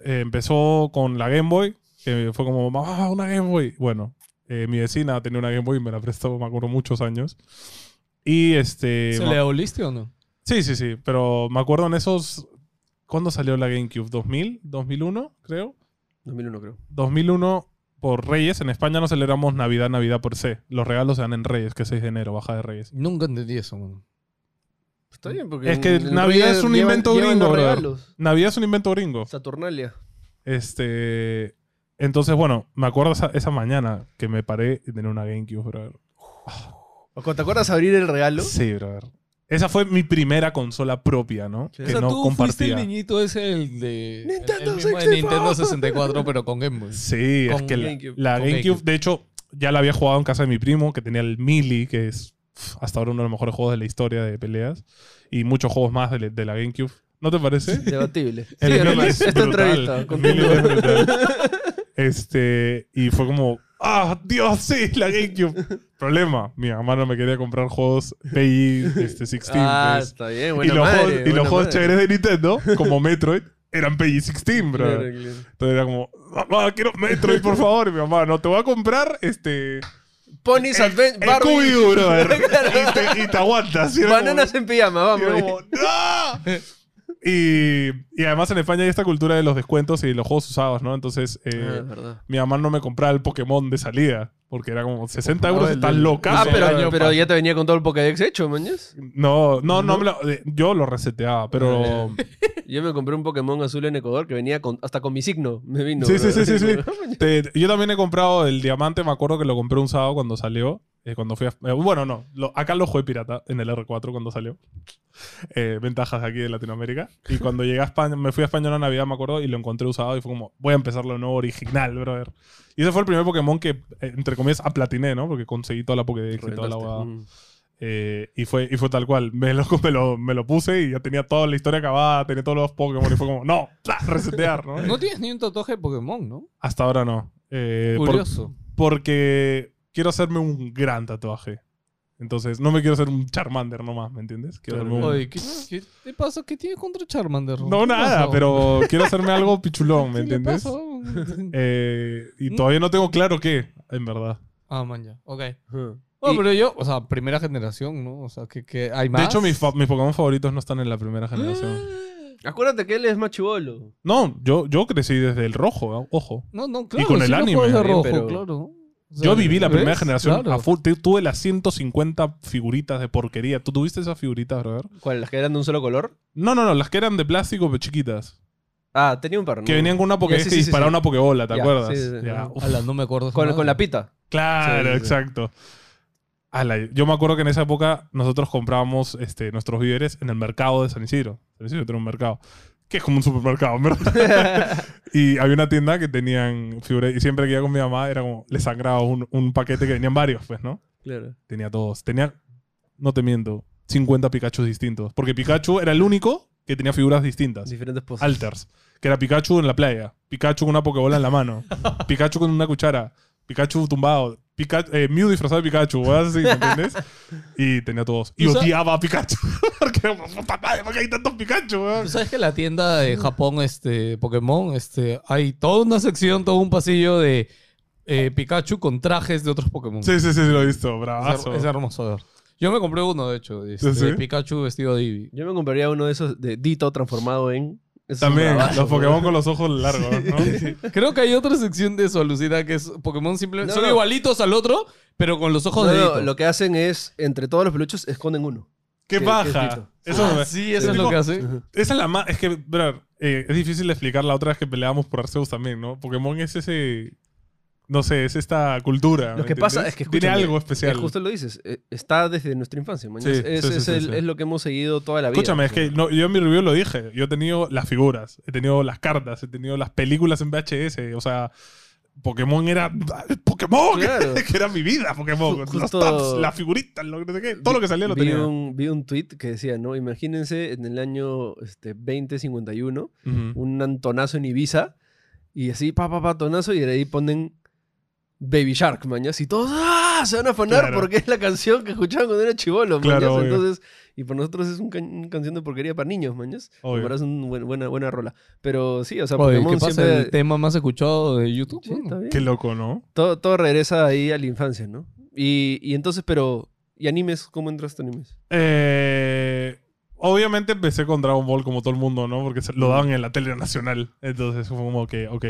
eh, empezó con la Game Boy, que fue como, ah, una Game Boy. Bueno, eh, mi vecina tenía una Game Boy y me la prestó, me acuerdo, muchos años. Y este... ¿Se le aboliste o no? Sí, sí, sí, pero me acuerdo en esos... ¿Cuándo salió la GameCube? ¿2000? ¿2001? Creo. 2001 creo. 2001 por Reyes. En España no celebramos Navidad, Navidad por se. Los regalos se dan en Reyes, que es 6 de enero, baja de Reyes. Nunca entendí eso, man. Está bien, porque... Es que Navidad Reyes es un llevan- invento llevan gringo, regalos. Navidad es un invento gringo. Saturnalia. Este. Entonces, bueno, me acuerdo esa, esa mañana que me paré y tenía una GameCube, brother. ¿O ¿Te acuerdas abrir el regalo? Sí, brother. Esa fue mi primera consola propia, ¿no? Sí. Que o sea, no tú fuiste el compartía. niñito ese, el de... Nintendo el mismo de 64. Nintendo 64, pero con Game Boy. Sí, es que la GameCube. la GameCube, GameCube. de hecho, ya la había jugado en casa de mi primo, que tenía el Melee, que es hasta ahora uno de los mejores juegos de la historia de peleas. Y muchos juegos más de, de la GameCube. ¿No te parece? Debatible. El Melee es Esta entrevista. El. Melee es brutal. Este, y fue como, ¡ah, Dios, sí, la GameCube! Problema, mi mamá no me quería comprar juegos PI este, 16. Ah, pues. está bien. y Buena los, madre, juegos, y los juegos chéveres de Nintendo, como Metroid, eran PI 16, bro. Claro, claro. Entonces era como, mamá, quiero Metroid, por favor. Y mi mamá, no, te voy a comprar este... Pony's Advent El Barbie. Brother. y, te, y te aguantas. Era como- Bananas en pijama, vamos. como, ¡No! Y, y además en España hay esta cultura de los descuentos y los juegos usados, ¿no? Entonces, eh, Ah, mi mamá no me compraba el Pokémon de salida. Porque era como 60 euros, el estás loca. Ah, pero, año pero ya te venía con todo el Pokédex hecho, mañas. No, no, no, me lo- eh, yo lo reseteaba, pero... Yo me compré un Pokémon azul en Ecuador que venía con, hasta con mi signo. Me vino. Sí, sí, bro. sí, sí, sí. Te- yo también he comprado el diamante, me acuerdo que lo compré un sábado cuando salió. Eh, cuando fui a- eh, bueno, no, lo- acá lo jugué pirata en el R4 cuando salió. Eh, ventajas de aquí de Latinoamérica. Y cuando llegué a España, me fui a España una Navidad, me acuerdo, y lo encontré usado y fue como, voy a empezar lo nuevo original, brother. Y ese fue el primer Pokémon que, entre comillas, aplatiné, ¿no? Porque conseguí toda la Pokédex y toda la huevada. Mm. Eh, y, fue, y fue tal cual. Me lo, me, lo, me lo puse y ya tenía toda la historia acabada, tenía todos los Pokémon y fue como, no, resetear, ¿no? No tienes ni un tatuaje de Pokémon, ¿no? Hasta ahora no. Eh, por- Curioso. porque quiero hacerme un gran tatuaje. Entonces, no me quiero hacer un Charmander nomás, ¿me entiendes? Quiero Claro. hacerme un- Oye, ¿qué, qué te pasa? ¿Qué tienes contra Charmander? No, ¿Qué nada, pasó? pero quiero hacerme algo pichulón, ¿me ¿Qué le entiendes? pasó? Eh, y ¿Mm? todavía no tengo claro qué, en verdad. ah, man, ya. Ok. Bueno, Y- pero yo, o sea, primera generación, ¿no? O sea, que, que hay más. De hecho, mis, fa- mis Pokémon favoritos no están en la primera generación. Acuérdate que él es más chivolo. No, yo, yo crecí desde el rojo, ¿eh? ojo. No, no, claro. con el sí los anime, bien, rojo, pero- claro. Yo viví la primera ¿ves? generación Claro. a full. Tu- Tuve las 150 figuritas de porquería. ¿Tú tuviste esas figuritas, brother? ¿Cuáles? ¿Las que eran de un solo color? No, no, no, las que eran de plástico, pero chiquitas. Ah, tenía un par. Que ¿no? venían con una Pokédex sí, sí, sí, disparaba sí. una Pokébola, ¿te Ya, acuerdas? sí, sí, sí. Ya, Ajá. uf. Ala, no me acuerdo. Con, la pita. Claro, Sí, sí, sí. exacto. Ala, yo me acuerdo que en esa época nosotros comprábamos este, nuestros víveres en el mercado de San Isidro. San Isidro tiene un mercado. Que es como un supermercado, en ¿verdad? y había una tienda que tenían figuras. Y siempre que iba con mi mamá, era como, le sangraba un, un paquete que venían varios, pues, ¿no? Claro. Tenía todos. Tenía, no te miento, 50 Pikachu distintos. Porque Pikachu era el único que tenía figuras distintas. Diferentes poses. Alters. Que era Pikachu en la playa. Pikachu con una Pokébola en la mano. Pikachu con una cuchara. Pikachu tumbado. Pikachu, eh, Mew disfrazado de Pikachu. ¿verdad? así, ¿me entiendes? Y tenía todos. Y ¿Tú sabes- odiaba a Pikachu. porque, puta madre, ¿por qué hay tantos Pikachu? weón? Tú sabes que en la tienda de Japón, este, Pokémon, este, hay toda una sección, todo un pasillo de eh, Pikachu con trajes de otros Pokémon. Sí, sí, sí, lo he visto. es, Bravazo. her- es hermoso ver. Yo me compré uno, de hecho, este, de Pikachu vestido de Eevee. Yo me compraría uno de esos de Dito transformado en. Es También, bravazo, los bro. Pokémon con los ojos largos, ¿no? Creo que hay otra sección de eso, Lucida, que es Pokémon simplemente. No, son no. igualitos al otro, pero con los ojos No, de no, lo que hacen es, entre todos los peluches, esconden uno. ¡Qué ¿Qué- baja! qué es Dito? Eso Ah, sí, eso Sí, es lo que hace. Esa es la más. Es que, bro, eh, es difícil de explicar la otra vez que peleábamos por Arceus también, ¿no? Pokémon es ese. No sé, es esta cultura. Lo ¿me que pasa es que Tiene algo especial. Es justo lo dices. eh, Está desde nuestra infancia. Sí, es, sí, es- el- lo que hemos seguido toda la vida. Escúchame, es que no, yo en mi review lo dije. Yo he tenido las figuras, he tenido las cartas, he tenido las películas en VHS. O sea, Pokémon era. ¡Pokémon! Claro. que era mi vida, Pokémon. Ju- Los justo- tabs, las figuritas, lo que no sé qué, todo lo que salía lo vi tenía. Un, vi un tweet que decía, ¿no? Imagínense en el año este, 2051 Ujú. un antonazo en Ibiza y así, pa, pa, pa, tonazo y de ahí ponen Baby Shark, mañas, y todos ¡ah! se van a afanar Claro. porque es la canción que escuchaban cuando era chivolo, Claro, mañas. Entonces, y por nosotros es un can- una canción de porquería para niños, mañas. Me parece una buena, buena rola. Pero sí, o sea, Oye, Pokémon ¿qué pasa? siempre... El tema más escuchado de YouTube. Sí, Bueno. Qué loco, ¿no? Todo, todo regresa ahí a la infancia, ¿no? Y, y entonces, pero... ¿Y animes? ¿Cómo entraste a animes? Eh, obviamente empecé con Dragon Ball como todo el mundo, ¿no? Porque lo daban en la tele nacional. Entonces fue como que, ok.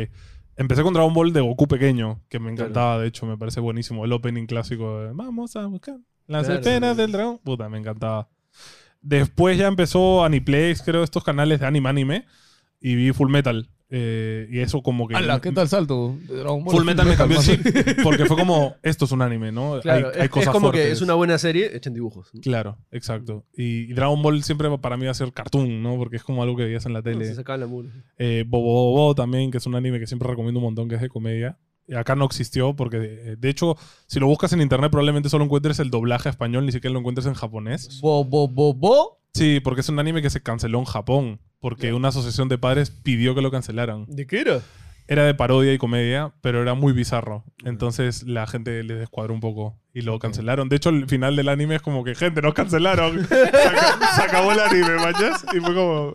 Empecé con Dragon Ball de Goku pequeño, que me encantaba, de hecho, me parece buenísimo. El opening clásico de Vamos a buscar las Claro, esferas del dragón. Puta, me encantaba. Después ya empezó Aniplex, creo, estos canales de anime anime. Y vi Full Metal. Eh, y eso como que... Ala, ¿qué tal salto? De Dragon Ball a Full Metal me cambió, sí. Porque fue como, esto es un anime, ¿no? Claro, hay, es, hay es cosas como que es una buena serie hecha en dibujos. ¿no? Claro, exacto. Y, y Dragon Ball siempre para mí va a ser cartoon, ¿no? Porque es como algo que veías en la No, tele. se sacaban la mula. Eh, Bobo Bobo también, que es un anime que siempre recomiendo un montón, que es de comedia. Y acá no existió porque, eh, de hecho, si lo buscas en internet probablemente solo encuentres el doblaje a español, ni siquiera lo encuentres en japonés. Bo, bo, bo, bo. Sí, porque es un anime que se canceló en Japón, porque una asociación de padres pidió que lo cancelaran. ¿De qué era? Era de parodia y comedia, pero era muy bizarro. Entonces la gente les descuadró un poco y lo cancelaron. De hecho, el final del anime es como que, gente, nos cancelaron. se, aca- se acabó el anime, manchas. Y fue como.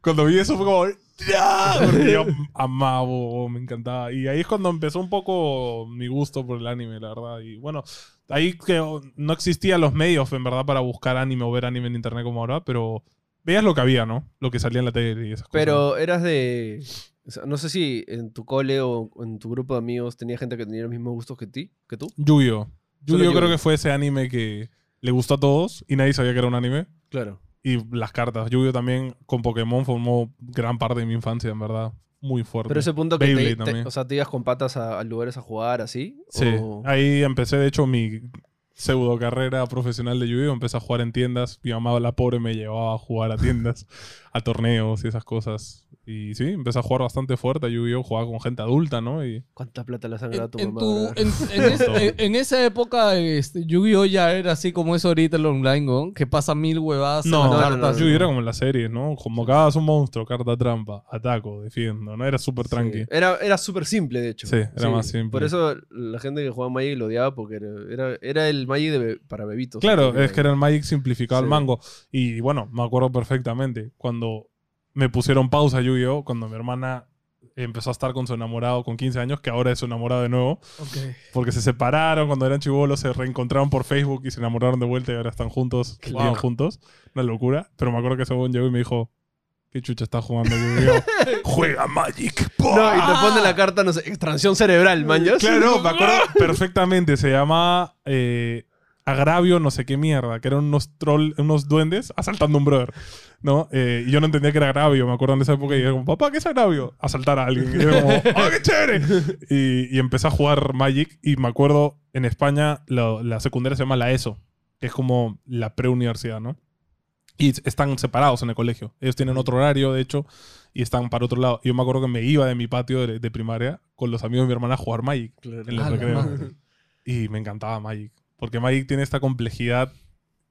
Cuando vi eso fue como. ¡Ya! Porque yo amaba, me encantaba. Y ahí es cuando empezó un poco mi gusto por el anime, la verdad. Y bueno, ahí que no existían los medios, en verdad, para buscar anime o ver anime en internet como ahora, pero veías lo que había, ¿no? Lo que salía en la tele y esas cosas. Pero eras de... o sea, no sé si en tu cole o en tu grupo de amigos tenía gente que tenía los mismos gustos que ti, que tú. Yu-Gi-Oh! Creo que fue ese anime que le gustó a todos y nadie sabía que era un anime. Claro. Y las cartas. Yu-Gi-Oh! también con Pokémon formó gran parte de mi infancia, en verdad. Muy fuerte. Pero ese punto que te, o sea, te ibas con patas a, a lugares a jugar así. Sí. o- Ahí empecé, de hecho, mi pseudo carrera profesional de Yu-Gi-Oh! Empecé a jugar en tiendas. Mi mamá, la pobre, me llevaba a jugar a tiendas, a torneos y esas cosas. Y sí, empecé a jugar bastante fuerte a Yu-Gi-Oh! Jugaba con gente adulta, ¿no? Y ¿Cuánta plata le has sangrado a En, tu en mamá? tu- en- en ese- en- en esa época, este, Yu-Gi-Oh! ya era así como es ahorita el online, ¿no? Que pasa mil huevadas. No, no, no, no, Yu-Gi-Oh! era como en las series, ¿no? Convocabas un monstruo, carta trampa, ataco, defiendo, ¿no? Era súper tranqui. Sí. Era, era súper simple, de hecho. Sí, era más simple. Por eso la gente que jugaba Magic lo odiaba porque era, era, era el Magic de be- para bebitos. Claro, es que era el Magic simplificado al Sí. mango. Y bueno, me acuerdo perfectamente cuando me pusieron pausa Yu-Gi-Oh! Cuando mi hermana empezó a estar con su enamorado con 15 años, que ahora es su enamorado de nuevo, porque se separaron cuando eran chivolos, se reencontraron por Facebook y se enamoraron de vuelta y ahora están juntos, viven juntos. Una locura. Pero me acuerdo que según llegó y me dijo, ¿Qué chucha está jugando Yu-Gi-Oh? Juega Magic. ¡pua! No, y te pone la carta, no sé, extracción cerebral, manjas. Claro, me acuerdo perfectamente. Se llamaba eh, Agravio, no sé qué mierda, que eran unos troll, unos duendes asaltando a un brother. ¿No? Eh, y yo no entendía que era agravio, me acuerdo en esa época y era como, papá, ¿qué es agravio? Asaltar a alguien. Y era como, ¡ah, qué chévere! Y, y empecé a jugar Magic y me acuerdo en España la, la secundaria se llama la ESO, que es como la preuniversidad, ¿no? Y están separados en el colegio. Ellos tienen otro horario, de hecho, y están para otro lado. Y yo me acuerdo que me iba de mi patio de, de primaria con los amigos de mi hermana a jugar Magic en el A la recreo. madre. Y me encantaba Magic. Porque Magic tiene esta complejidad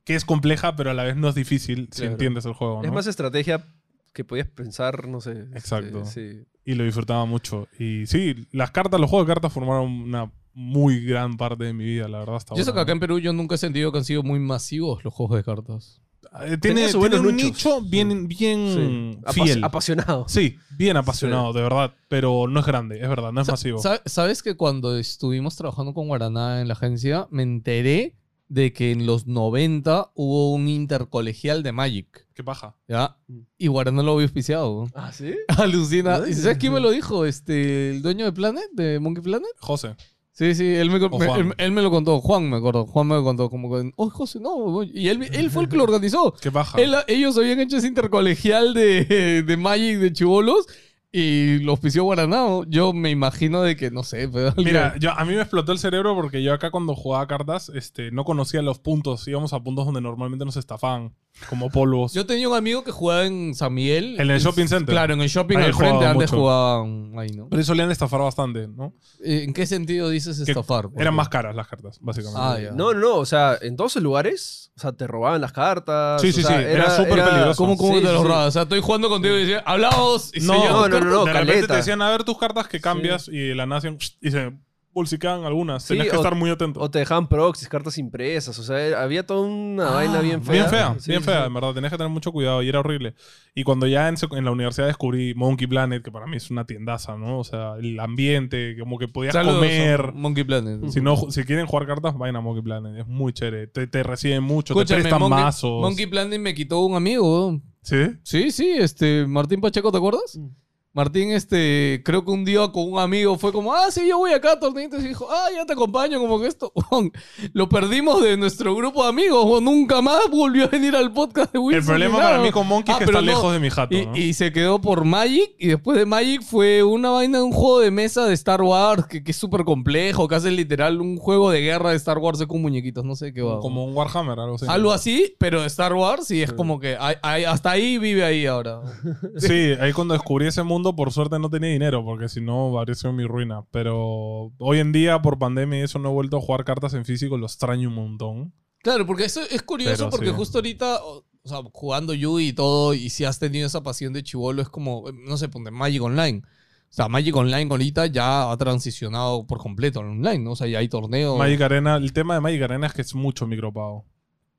que es compleja, pero a la vez no es difícil si Claro. entiendes el juego. Es más estrategia que podías pensar, no sé. este, Exacto. sí. Y lo disfrutaba mucho. Y sí, las cartas, los juegos de cartas formaron una muy gran parte de mi vida, la verdad. Hasta Yo sé que acá en Perú yo nunca he sentido que han sido muy masivos los juegos de cartas. Eh, tiene, tiene un nicho bien, bien Sí. Apa- fiel. apasionado. Sí, bien apasionado, de verdad. Pero no es grande, es verdad, no es masivo. Sa- ¿Sabes que cuando estuvimos trabajando con Guaraná en la agencia, me enteré de que en los 90 hubo un intercolegial de Magic? ¿Qué paja? ¿Ya? Mm. Y Guaraná lo había auspiciado. Ah, ¿sí? Alucina. ¿Y sabes quién me lo dijo? Este, el dueño de Planet, de Monkey Planet. José. Sí, sí, él me, él, él me lo contó. Juan me acuerdo. Juan me lo contó. Como que, oh, José, no. Y él, él fue el que lo organizó. ¿Qué paja? Él- ellos habían hecho ese intercolegial de, de Magic de chivolos y lo auspició Guaraná. Yo me imagino de que, no sé. pero Mira, yo, a mí me explotó el cerebro porque yo acá cuando jugaba cartas este, no conocía los puntos. Íbamos a puntos donde normalmente nos estafaban, como polvos. Yo tenía un amigo que jugaba en San Miguel. En el shopping center. Claro, en el shopping Ahí al frente antes mucho. jugaban ahí, ¿no? Pero ahí solían estafar bastante, ¿no? Eh, ¿En qué sentido dices Que estafar? Porque- Eran más caras las cartas, básicamente. Ah, ya. No, no, no. O sea, en todos esos lugares, o sea, te robaban las cartas. Sí, o sí, sea, sí, era súper peligroso. ¿Cómo, cómo Sí, te sí, los sí. robas? O sea, estoy jugando contigo y decía, hablamos. Y se No, llevan no, tus no, cartas. no, de repente caleta. te decían, a ver tus cartas que cambias y la nacen y se bolsicaban algunas. Sí, Tenías que o- estar muy atento. O te dejaban proxies, cartas impresas. O sea, era- había toda una vaina bien fea. Bien fea, Sí, bien sí, fea, sí. en verdad. Tenías que tener mucho cuidado y era horrible. Y cuando ya en, en la universidad descubrí Monkey Planet, que para mí es una tiendaza, ¿no? O sea, el ambiente, como que podías Saludos, comer. Monkey Planet. Si, no, si quieren jugar cartas, vayan a Monkey Planet. Es muy chévere. Te, te reciben mucho, Escúchame, te prestan Monkey, mazos. Monkey Planet me quitó un amigo. ¿Sí? Sí, sí, este, Martín Pacheco, ¿te acuerdas? Mm. Martín, este, creo que un día con un amigo fue como, ah, sí, yo voy acá a torneitos y dijo, ah, ya te acompaño, como que esto. Lo perdimos de nuestro grupo de amigos, weón, nunca más volvió a venir al podcast de Wilson. El problema para mí con Monkey Ah, es que pero está no, lejos de mi jato. Y, ¿no? y se quedó por Magic y después de Magic fue una vaina de un juego de mesa de Star Wars que, que es súper complejo, que hace literal un juego de guerra de Star Wars con muñequitos, no sé qué va. Como un Warhammer, algo así. Algo así, pero de Star Wars y es como que hay- hay- hasta ahí vive ahí ahora. Sí, ahí cuando descubrí ese mundo, por suerte no tenía dinero, porque si no, habría sido mi ruina. Pero hoy en día, por pandemia y eso, no he vuelto a jugar cartas en físico, lo extraño un montón. Claro, porque eso es curioso Pero porque sí. justo ahorita, o sea, jugando Yu y todo, y si has tenido esa pasión de chivolo, es como, eh, no sé, ponte Magic Online. O sea, Magic Online ahorita ya ha transicionado por completo al online, ¿no? O sea, ya hay torneos. Magic Arena, el tema de Magic Arena es que es mucho micropago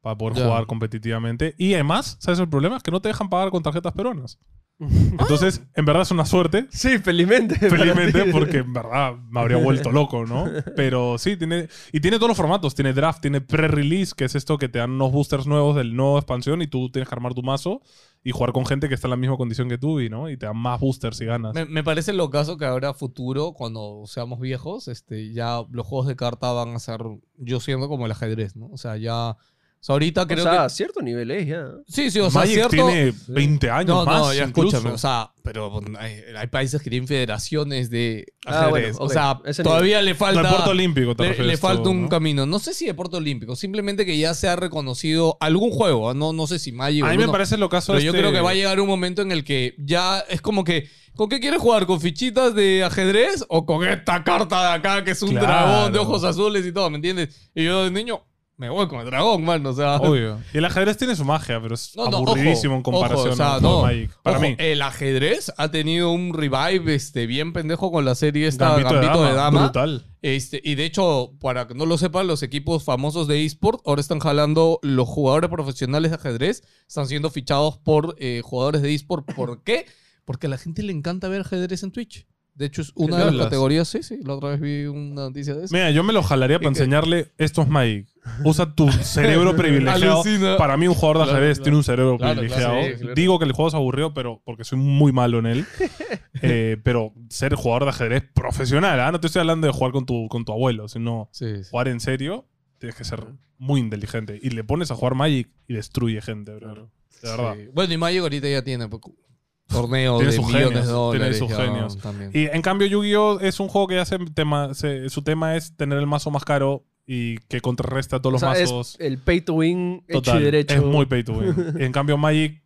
para poder jugar competitivamente. Y además, ¿sabes el problema? Es que no te dejan pagar con tarjetas peruanas. Entonces, en verdad es una suerte. Sí, felizmente. Felizmente, porque en verdad me habría vuelto loco, ¿no? Pero sí, tiene. Y tiene todos los formatos. Tiene draft, tiene pre-release, que es esto que te dan unos boosters nuevos del nuevo expansión y tú tienes que armar tu mazo y jugar con gente que está en la misma condición que tú y, ¿no? Y te dan más boosters y ganas. Me, me parece lo caso que ahora futuro, cuando seamos viejos, este, ya los juegos de carta van a ser, yo siendo como el ajedrez, ¿no? O sea, ya... O sea, ahorita O creo sea, que... a cierto nivel es ya. Sí, sí, o sea, Magic cierto... tiene 20 años No, más. no, ya incluso. escúchame, o sea, pero hay, hay países que tienen federaciones de Ah, ajedrez. bueno, o sea, ese todavía le Al falta... deporte olímpico te Le, falta un ¿no? camino. No sé si deporte olímpico, simplemente que ya se ha reconocido algún juego. ¿ah? No, no sé si Magic o A mí me parece lo caso Pero yo este- creo que va a llegar un momento en el que ya es como que. ¿Con qué quieres jugar? ¿Con fichitas de ajedrez o con esta carta de acá que es un Claro. dragón de ojos azules y todo? ¿Me entiendes? Y yo de niño me voy con el dragón, man. O sea. Obvio. Y el ajedrez tiene su magia, pero es No, no, aburridísimo ojo, en comparación ojo, o sea, juego no. Magic. Para Ojo, mí. El ajedrez ha tenido un revive este, bien pendejo con la serie esta Gambito, Gambito, de. Dama. Brutal. Este, y de hecho, para que no lo sepan, los equipos famosos de eSport ahora están jalando los jugadores profesionales de ajedrez, están siendo fichados por eh, jugadores de eSport. ¿Por qué? Porque a la gente le encanta ver ajedrez en Twitch. De hecho, es una de las hablas? categorías. Sí, sí. La otra vez vi una noticia de eso. Mira, yo me lo jalaría para enseñarle, esto es Magic. Usa tu cerebro privilegiado. Alucina. Para mí un jugador de Claro, ajedrez claro. tiene un cerebro Claro, privilegiado. claro, sí, claro. Digo que el juego es aburrido, pero porque soy muy malo en él. Eh, pero ser jugador de ajedrez profesional, ¿ah? No te estoy hablando de jugar con tu, con tu abuelo, sino Sí, sí. jugar en serio, tienes que ser muy inteligente. Y le pones a jugar Magic y destruye gente, bro. De verdad. Sí. Bueno, y Magic ahorita ya tiene pues, torneos Tiene de sus millones genios, de dólares. tiene sus ya, genios. también. Y en cambio, Yu-Gi-Oh! es un juego que hace tema, se- su tema es tener el mazo más caro y que contrarresta a todos O los es mazos. el pay to win hecho y derecho. Es muy pay to win. en cambio, Magic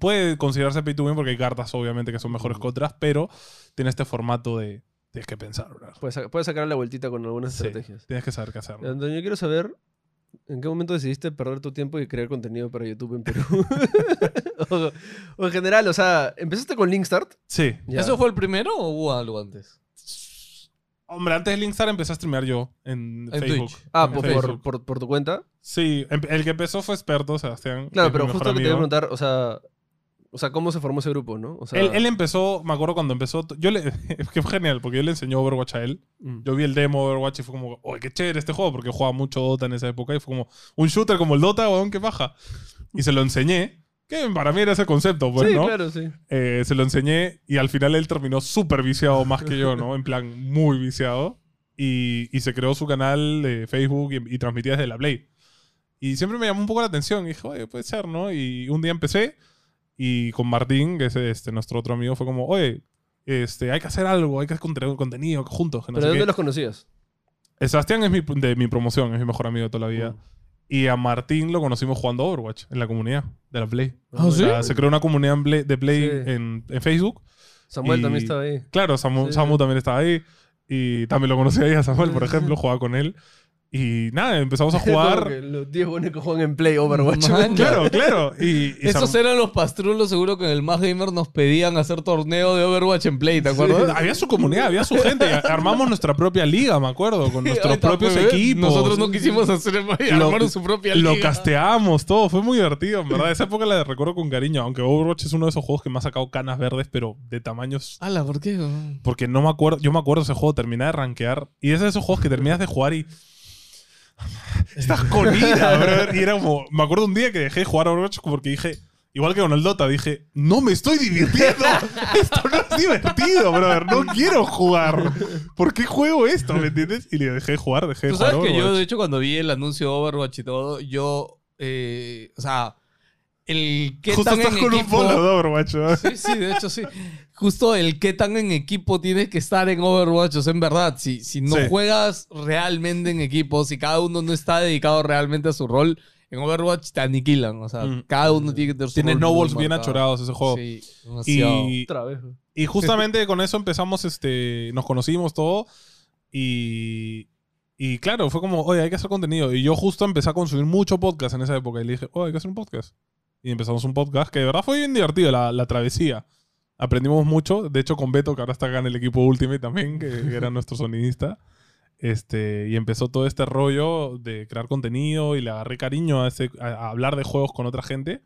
puede considerarse pay to win porque hay cartas, obviamente, que son mejores que otras, pero tiene este formato de tienes que pensar, bro. Puedes, puedes sacar la vueltita con algunas Sí, estrategias. tienes que saber qué hacer. yo quiero saber en qué momento decidiste perder tu tiempo y crear contenido para YouTube en Perú. o, o en general, o sea, empezaste con Linkstart. Sí. Ya. ¿Eso fue el primero o hubo algo antes? Hombre, antes de Linkstar empecé a streamear yo en, En Facebook. Twitch. Ah, En por, Facebook. por, por- por tu cuenta. Sí, em- el que empezó fue experto, Sebastián. que Claro, pero justo mejor te quería amigo. preguntar, o sea, o sea, ¿cómo se formó ese grupo, no? O sea, Él, él empezó, me acuerdo cuando empezó, yo le, que fue genial, porque yo le enseñó Overwatch a él. Mm. Yo vi el demo de Overwatch y fue como, oye, qué chévere este juego, porque jugaba mucho Dota en esa época y fue como, un shooter como el Dota, weón, qué baja. Y se lo enseñé, que para mí era ese concepto, pues, sí, ¿no? claro, sí. Eh, se lo enseñé y al final él terminó súper viciado más que yo, ¿no? En plan, muy viciado. Y, y se creó su canal de Facebook y, y transmitía desde la Play. Y siempre me llamó un poco la atención. Y dije, oye, puede ser, ¿no? Y un día empecé y con Martín, que es este, nuestro otro amigo, fue como, oye, este, hay que hacer algo, hay que hacer conte- contenido juntos. Que no ¿Pero de dónde qué". los conocías? Eh, Sebastián es mi, de mi promoción, es mi mejor amigo de toda la vida. Mm. Y a Martín lo conocimos jugando Overwatch en la comunidad de la Play. ¿Ah, O sí? sea, se creó una comunidad de Play Sí. en, en Facebook. Samuel Y- también estaba ahí. Claro, Samu, Sí. Samu también estaba ahí. Y también lo conocí ahí a Samuel, por ejemplo, jugaba con él. Y nada, empezamos a jugar. los 10 buenos que juegan en Play Overwatch. Man, claro, claro. Y, y Esos Sam- eran los pastrulos, seguro que en el Más Gamer nos pedían hacer torneo de Overwatch en Play, ¿te acuerdas? había su comunidad, había su gente. armamos nuestra propia liga, me acuerdo, con nuestros está, propios pues, equipos. Nosotros no quisimos hacer Lo- armaron su propia Lo liga. casteamos, todo. Fue muy divertido, en verdad. Esa época la recuerdo con cariño. Aunque Overwatch es uno de esos juegos que me ha sacado canas verdes, pero de tamaños Ala, ¿por qué? Porque no me acuerdo, yo me acuerdo ese juego, terminé de rankear. Y es de esos juegos que terminas de jugar y. Estás con ira, brother. Y era como. Me acuerdo un día que dejé de jugar a Overwatch porque dije. Igual que con el Dota, dije, no me estoy divirtiendo. Esto no es divertido, brother. No quiero jugar. ¿Por qué juego esto? ¿Me entiendes? Y le dejé de jugar, dejé de Tú jugar. sabes que yo, de hecho, cuando vi el anuncio de Overwatch y todo, yo. eh, o sea, el qué Justo tan estás en con un equipo. follow de Overwatch. ¿no? Sí, sí, de hecho sí. Justo el qué tan en equipo tienes que estar en Overwatch. O sea, en verdad, si, si no Sí. juegas realmente en equipo, si cada uno no está dedicado realmente a su rol, en Overwatch te aniquilan. O sea, Mm. cada uno tiene que tener su Tiene rol snowballs muy bien marcado. achorados ese juego. Sí, demasiado. y, Otra vez. Y justamente con eso empezamos, este, nos conocimos todo y, y claro, fue como, oye, hay que hacer contenido. Y yo justo empecé a consumir mucho podcast en esa época y le dije, oye, hay que hacer un podcast. Y empezamos un podcast que de verdad fue bien divertido, la, la travesía. Aprendimos mucho, de hecho con Beto, que ahora está acá en el equipo Ultimate también, que, que era nuestro sonidista. Este, y empezó todo este rollo de crear contenido y le agarré cariño a, ese, a, a hablar de juegos con otra gente.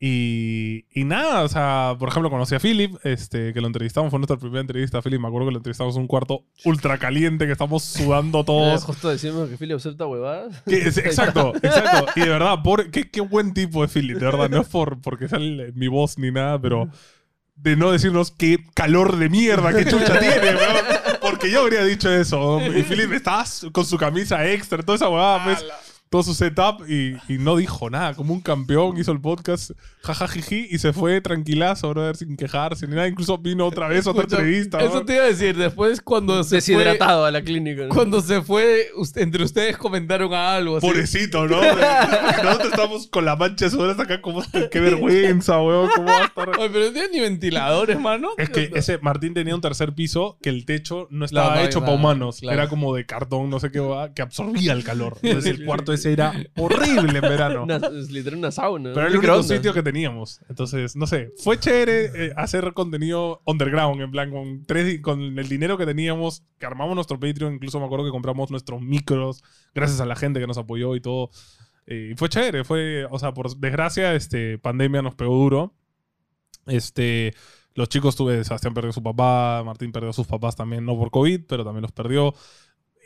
Y, y nada, o sea, por ejemplo, conocí a Philip, este, que lo entrevistamos, fue nuestra primera entrevista a Philip. Me acuerdo que lo entrevistamos en un cuarto ultra caliente, que estamos sudando todos. Justo decimos que Philip acepta huevadas. Es- exacto, exacto. Y de verdad, por, qué, qué buen tipo de Philip, de verdad. No es por, porque sale mi voz ni nada, pero de no decirnos qué calor de mierda, qué chucha tiene, weón. Porque yo habría dicho eso. Y Philip estaba con su camisa extra, toda esa huevada, pues, todo su setup y, y no dijo nada. Como un campeón, hizo el podcast, jajajiji, y se fue tranquilazo, brother, sin quejarse ni nada. Incluso vino otra vez a otra Escucha, entrevista. Eso te iba a decir. Después, cuando se fue, Deshidratado a la clínica. ¿no? cuando se fue, usted- entre ustedes comentaron algo. Así. Pobrecito, ¿no? Nosotros estamos con la mancha de sudor hasta acá, como qué vergüenza, weón, cómo va a estar. Ay, pero no tiene ni ventiladores, mano. Es que ese Martín tenía un tercer piso que el techo no estaba Claro, hecho para humanos. claro. Era como de cartón, no sé qué, va, que absorbía el calor. Entonces el cuarto era horrible en verano. Una, es literal una sauna. Pero era el único sitio que teníamos. Entonces, no sé, fue chévere eh, hacer contenido underground, en plan, con, tres, con el dinero que teníamos, que armamos nuestro Patreon, incluso me acuerdo que compramos nuestros micros, gracias a la gente que nos apoyó y todo. Eh, y fue chévere, fue, o sea, por desgracia, este, pandemia nos pegó duro. Este, Los chicos tuve, Sebastián perdió a su papá, Martín perdió a sus papás también, no por COVID, pero también los perdió.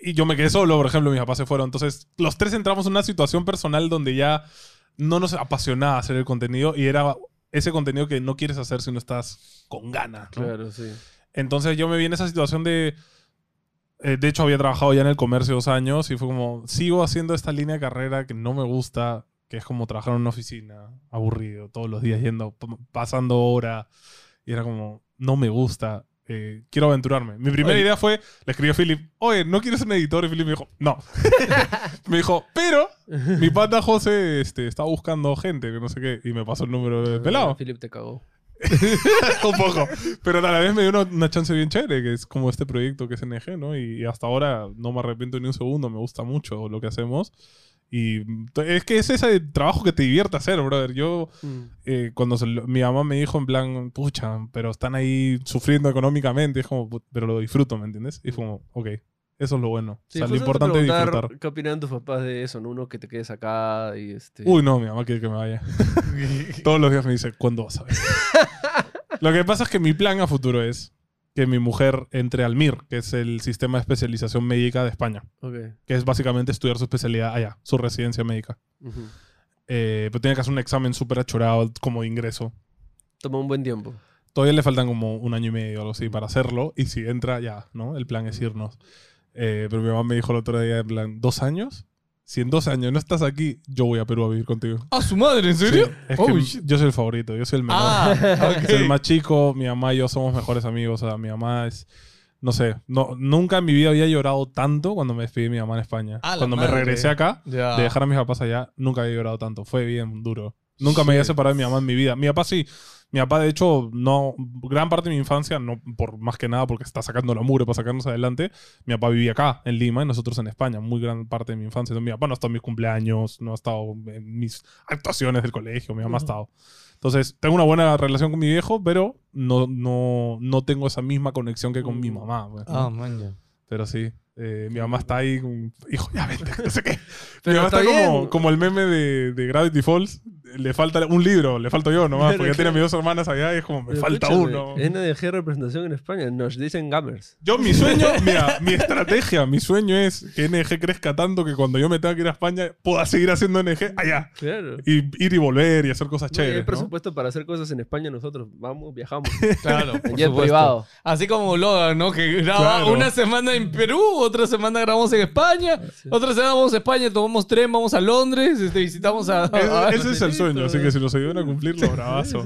Y yo me quedé solo, por ejemplo, mis papás se fueron. Entonces, los tres entramos en una situación personal donde ya no nos apasionaba hacer el contenido y era ese contenido que no quieres hacer si no estás con ganas. ¿no? Claro, sí. Entonces yo me vi en esa situación de... eh, de hecho, había trabajado ya en el comercio dos años y fue como, sigo haciendo esta línea de carrera que no me gusta, que es como trabajar en una oficina, aburrido, todos los días yendo, pasando hora. Y era como, no me gusta, eh, quiero aventurarme. Mi primera Oye. idea fue, le escribí a Philip, oye, ¿no quieres ser un editor? Y Philip me dijo, no. me dijo, pero mi pata José este, estaba buscando gente, que no sé qué, y me pasó el número de pelado. Philip te cagó. un poco. Pero a la vez me dio una, una chance bien chévere, que es como este proyecto que es NG, ¿no? Y, y hasta ahora no me arrepiento ni un segundo, me gusta mucho lo que hacemos. Y es que es ese trabajo que te divierte hacer, brother. Yo, eh, cuando se mi mamá me dijo en plan, pucha, pero están ahí sufriendo económicamente, es como, "Put- pero lo disfruto, ¿me entiendes? Y fue como, ok, eso es lo bueno. Sí, o sea, lo importante es disfrutar. ¿Qué opinan tus papás de eso? ¿no? Uno que te quedes acá y este. Uy, no, mi mamá quiere que me vaya. Todos los días me dice, ¿cuándo vas a ver? Lo que pasa es que mi plan a futuro es que mi mujer entre al MIR, que es el sistema de especialización médica de España, Ok. que es básicamente estudiar su especialidad allá, su residencia médica. Eh, pero tiene que hacer un examen súper achorado como de ingreso. Toma un buen tiempo. Todavía le faltan como un año y medio o algo así para hacerlo. Y si entra, ya, ¿no? El plan es irnos. Eh, pero mi mamá me dijo el otro día, en plan, ¿dos años? Si en dos años no estás aquí, yo voy a Perú a vivir contigo. ¿Ah, su madre? ¿En serio? Sí, es Oh, que yo soy el favorito, yo soy el menor. Ah, Soy el más chico, mi mamá y yo somos mejores amigos. O sea, mi mamá es. No sé, no, nunca en mi vida había llorado tanto cuando me despedí de mi mamá en España. Ah, cuando me madre. regresé acá, Ya. de dejar a mis papás allá, nunca había llorado tanto. Fue bien duro. Nunca me había separado de mi mamá en mi vida. Mi papá sí. Mi papá, de hecho, no. Gran parte de mi infancia, no por más que nada porque está sacando la mugre para sacarnos adelante. Mi papá vivía acá, en Lima, y nosotros en España. Muy gran parte de mi infancia. Entonces, mi papá no ha estado en mis cumpleaños, no ha estado en mis actuaciones del colegio. Mi mamá ha estado. Entonces, tengo una buena relación con mi viejo, pero no, no, no tengo esa misma conexión que con mi mamá. pues, ¿no? Ah, man. Pero sí, eh, mi mamá está ahí, hijo, ya vente, no sé qué. Pero mi mamá está está, como, como el meme de, de Gravity Falls. Le falta un libro, le falto yo nomás, porque que- tiene a mis dos hermanas allá y es como, me Pero falta uno. NDG representación en España. Nos dicen gamers. Yo, mi sueño, mira, mi estrategia, mi sueño es que NG crezca tanto que cuando yo me tenga que ir a España pueda seguir haciendo NG allá. Claro. Y ir y volver y hacer cosas No, y hay chéveres. ¿no? presupuesto para hacer cosas en España nosotros. Vamos, viajamos. Claro, por privado. Así como Logan, ¿no? Que graba Claro. una semana en Perú, otra semana grabamos en España, otra semana vamos a España, tomamos tren, vamos a Londres, este, visitamos a... a- Ese, ese es el sueño, así que si nos ayudan a cumplirlo, bravazo.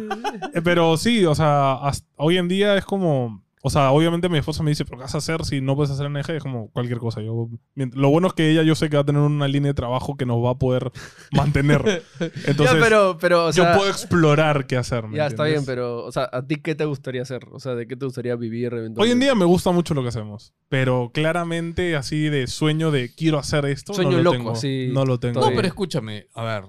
Eh, Pero sí, o sea, hasta- hoy en día es como. O sea, obviamente mi esposa me dice, ¿pero qué vas a hacer si no puedes hacer NG? Es como cualquier cosa. Yo, lo bueno es que ella, yo sé que va a tener una línea de trabajo que nos va a poder mantener. Entonces, ya, pero, pero, o sea, yo puedo explorar qué hacer. ¿me Ya, está bien, entiendes? pero, o sea, ¿a ti qué te gustaría hacer? O sea, ¿de qué te gustaría vivir eventualmente? Hoy en día me gusta mucho lo que hacemos. Pero claramente, así de sueño de quiero hacer esto. Sueño no lo loco, tengo. así, No lo tengo. No, pero escúchame, a ver.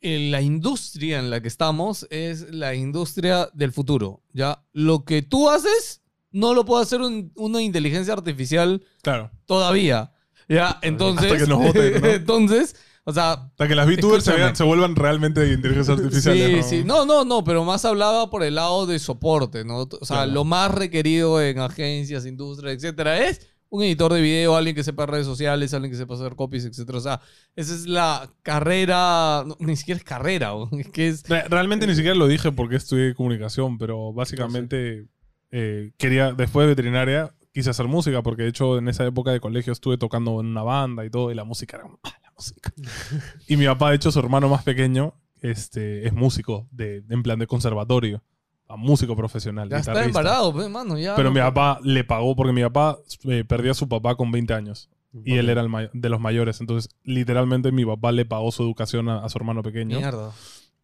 Eh, La industria en la que estamos es la industria del futuro. Ya, lo que tú haces no lo puede hacer un- una inteligencia artificial Claro. todavía. Ya, entonces. Hasta que nos voten, ¿no? entonces, o sea, Hasta que las VTubers se, Escúchame. vean- se vuelvan realmente de inteligencia artificial. Sí, sí. No, no, no, pero más hablaba por el lado de soporte, ¿no? O sea, Claro. lo más requerido en agencias, industrias, etcétera, es un editor de video, alguien que sepa redes sociales, alguien que sepa hacer copies, etcétera. O sea, esa es la carrera, no, ni siquiera es carrera, es que es... Re- Realmente ni siquiera lo dije porque estudié comunicación, pero básicamente eh, quería, después de veterinaria, quise hacer música, porque de hecho en esa época de colegio estuve tocando en una banda y todo, y la música era "Ah, la música. y mi papá, de hecho, su hermano más pequeño, este, es músico, de, en plan de conservatorio, a músico profesional. Ya está embarado, pues, mano, ya. Pero no- mi papá le pagó, porque mi papá eh, perdió a su papá con 20 años. Y él era el de los mayores. Entonces, literalmente, mi papá le pagó su educación a, a su hermano pequeño. Mierda.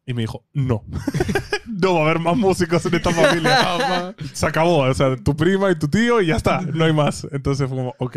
Y me dijo, no. no va a haber más músicos en esta familia. Se acabó. O sea, tu prima y tu tío y ya está. No hay más. Entonces fue como, ok.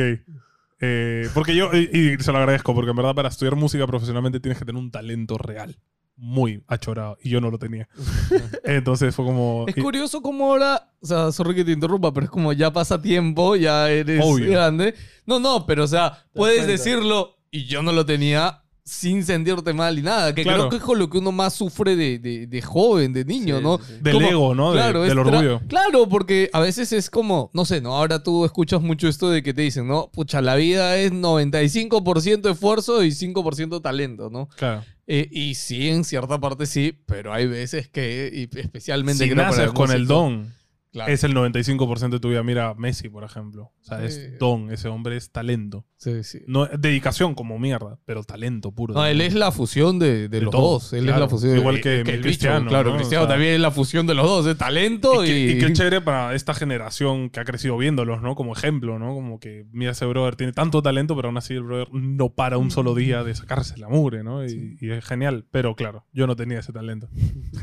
Eh, porque yo, y, y se lo agradezco, porque en verdad para estudiar música profesionalmente tienes que tener un talento real. Muy achorado. Y yo no lo tenía. Entonces fue como... Es y- curioso cómo ahora, o sea, sorry que te interrumpa, pero es como ya pasa tiempo, ya eres Obvio. grande. No, no, pero o sea, puedes cuenta. decirlo y yo no lo tenía sin sentirte mal y nada. Que Claro. creo que es con lo que uno más sufre de, de- de joven, de niño, Sí, ¿no? sí, sí. Del Como- ego, ¿no? De- Claro, es del orgullo. Claro, porque a veces es como, no sé, ¿no? Ahora tú escuchas mucho esto de que te dicen, ¿no? Pucha, la vida es 95% esfuerzo y 5% talento, ¿no? Claro. Eh, y sí, en cierta parte sí, pero hay veces que, y especialmente Si creo para naces con el don, claro, es el 95% de tu vida. Mira, Messi, por ejemplo. O sea, Sí. es don. Ese hombre es talento. sí, sí. No, dedicación como mierda, pero talento puro. No, él es la fusión de, de De los todo, dos. Él claro. es la fusión. Igual de- que el mi bicho, Cristiano, Claro, ¿no? Cristiano O sea- también es la fusión de los dos, de talento Y y. que, y que chévere para esta generación que ha crecido viéndolos, ¿no? Como ejemplo, ¿no? Como que, mira, ese brother tiene tanto talento, pero aún así el brother no para un solo día de sacarse la mugre, ¿no? Y, y es genial. Pero claro, yo no tenía ese talento.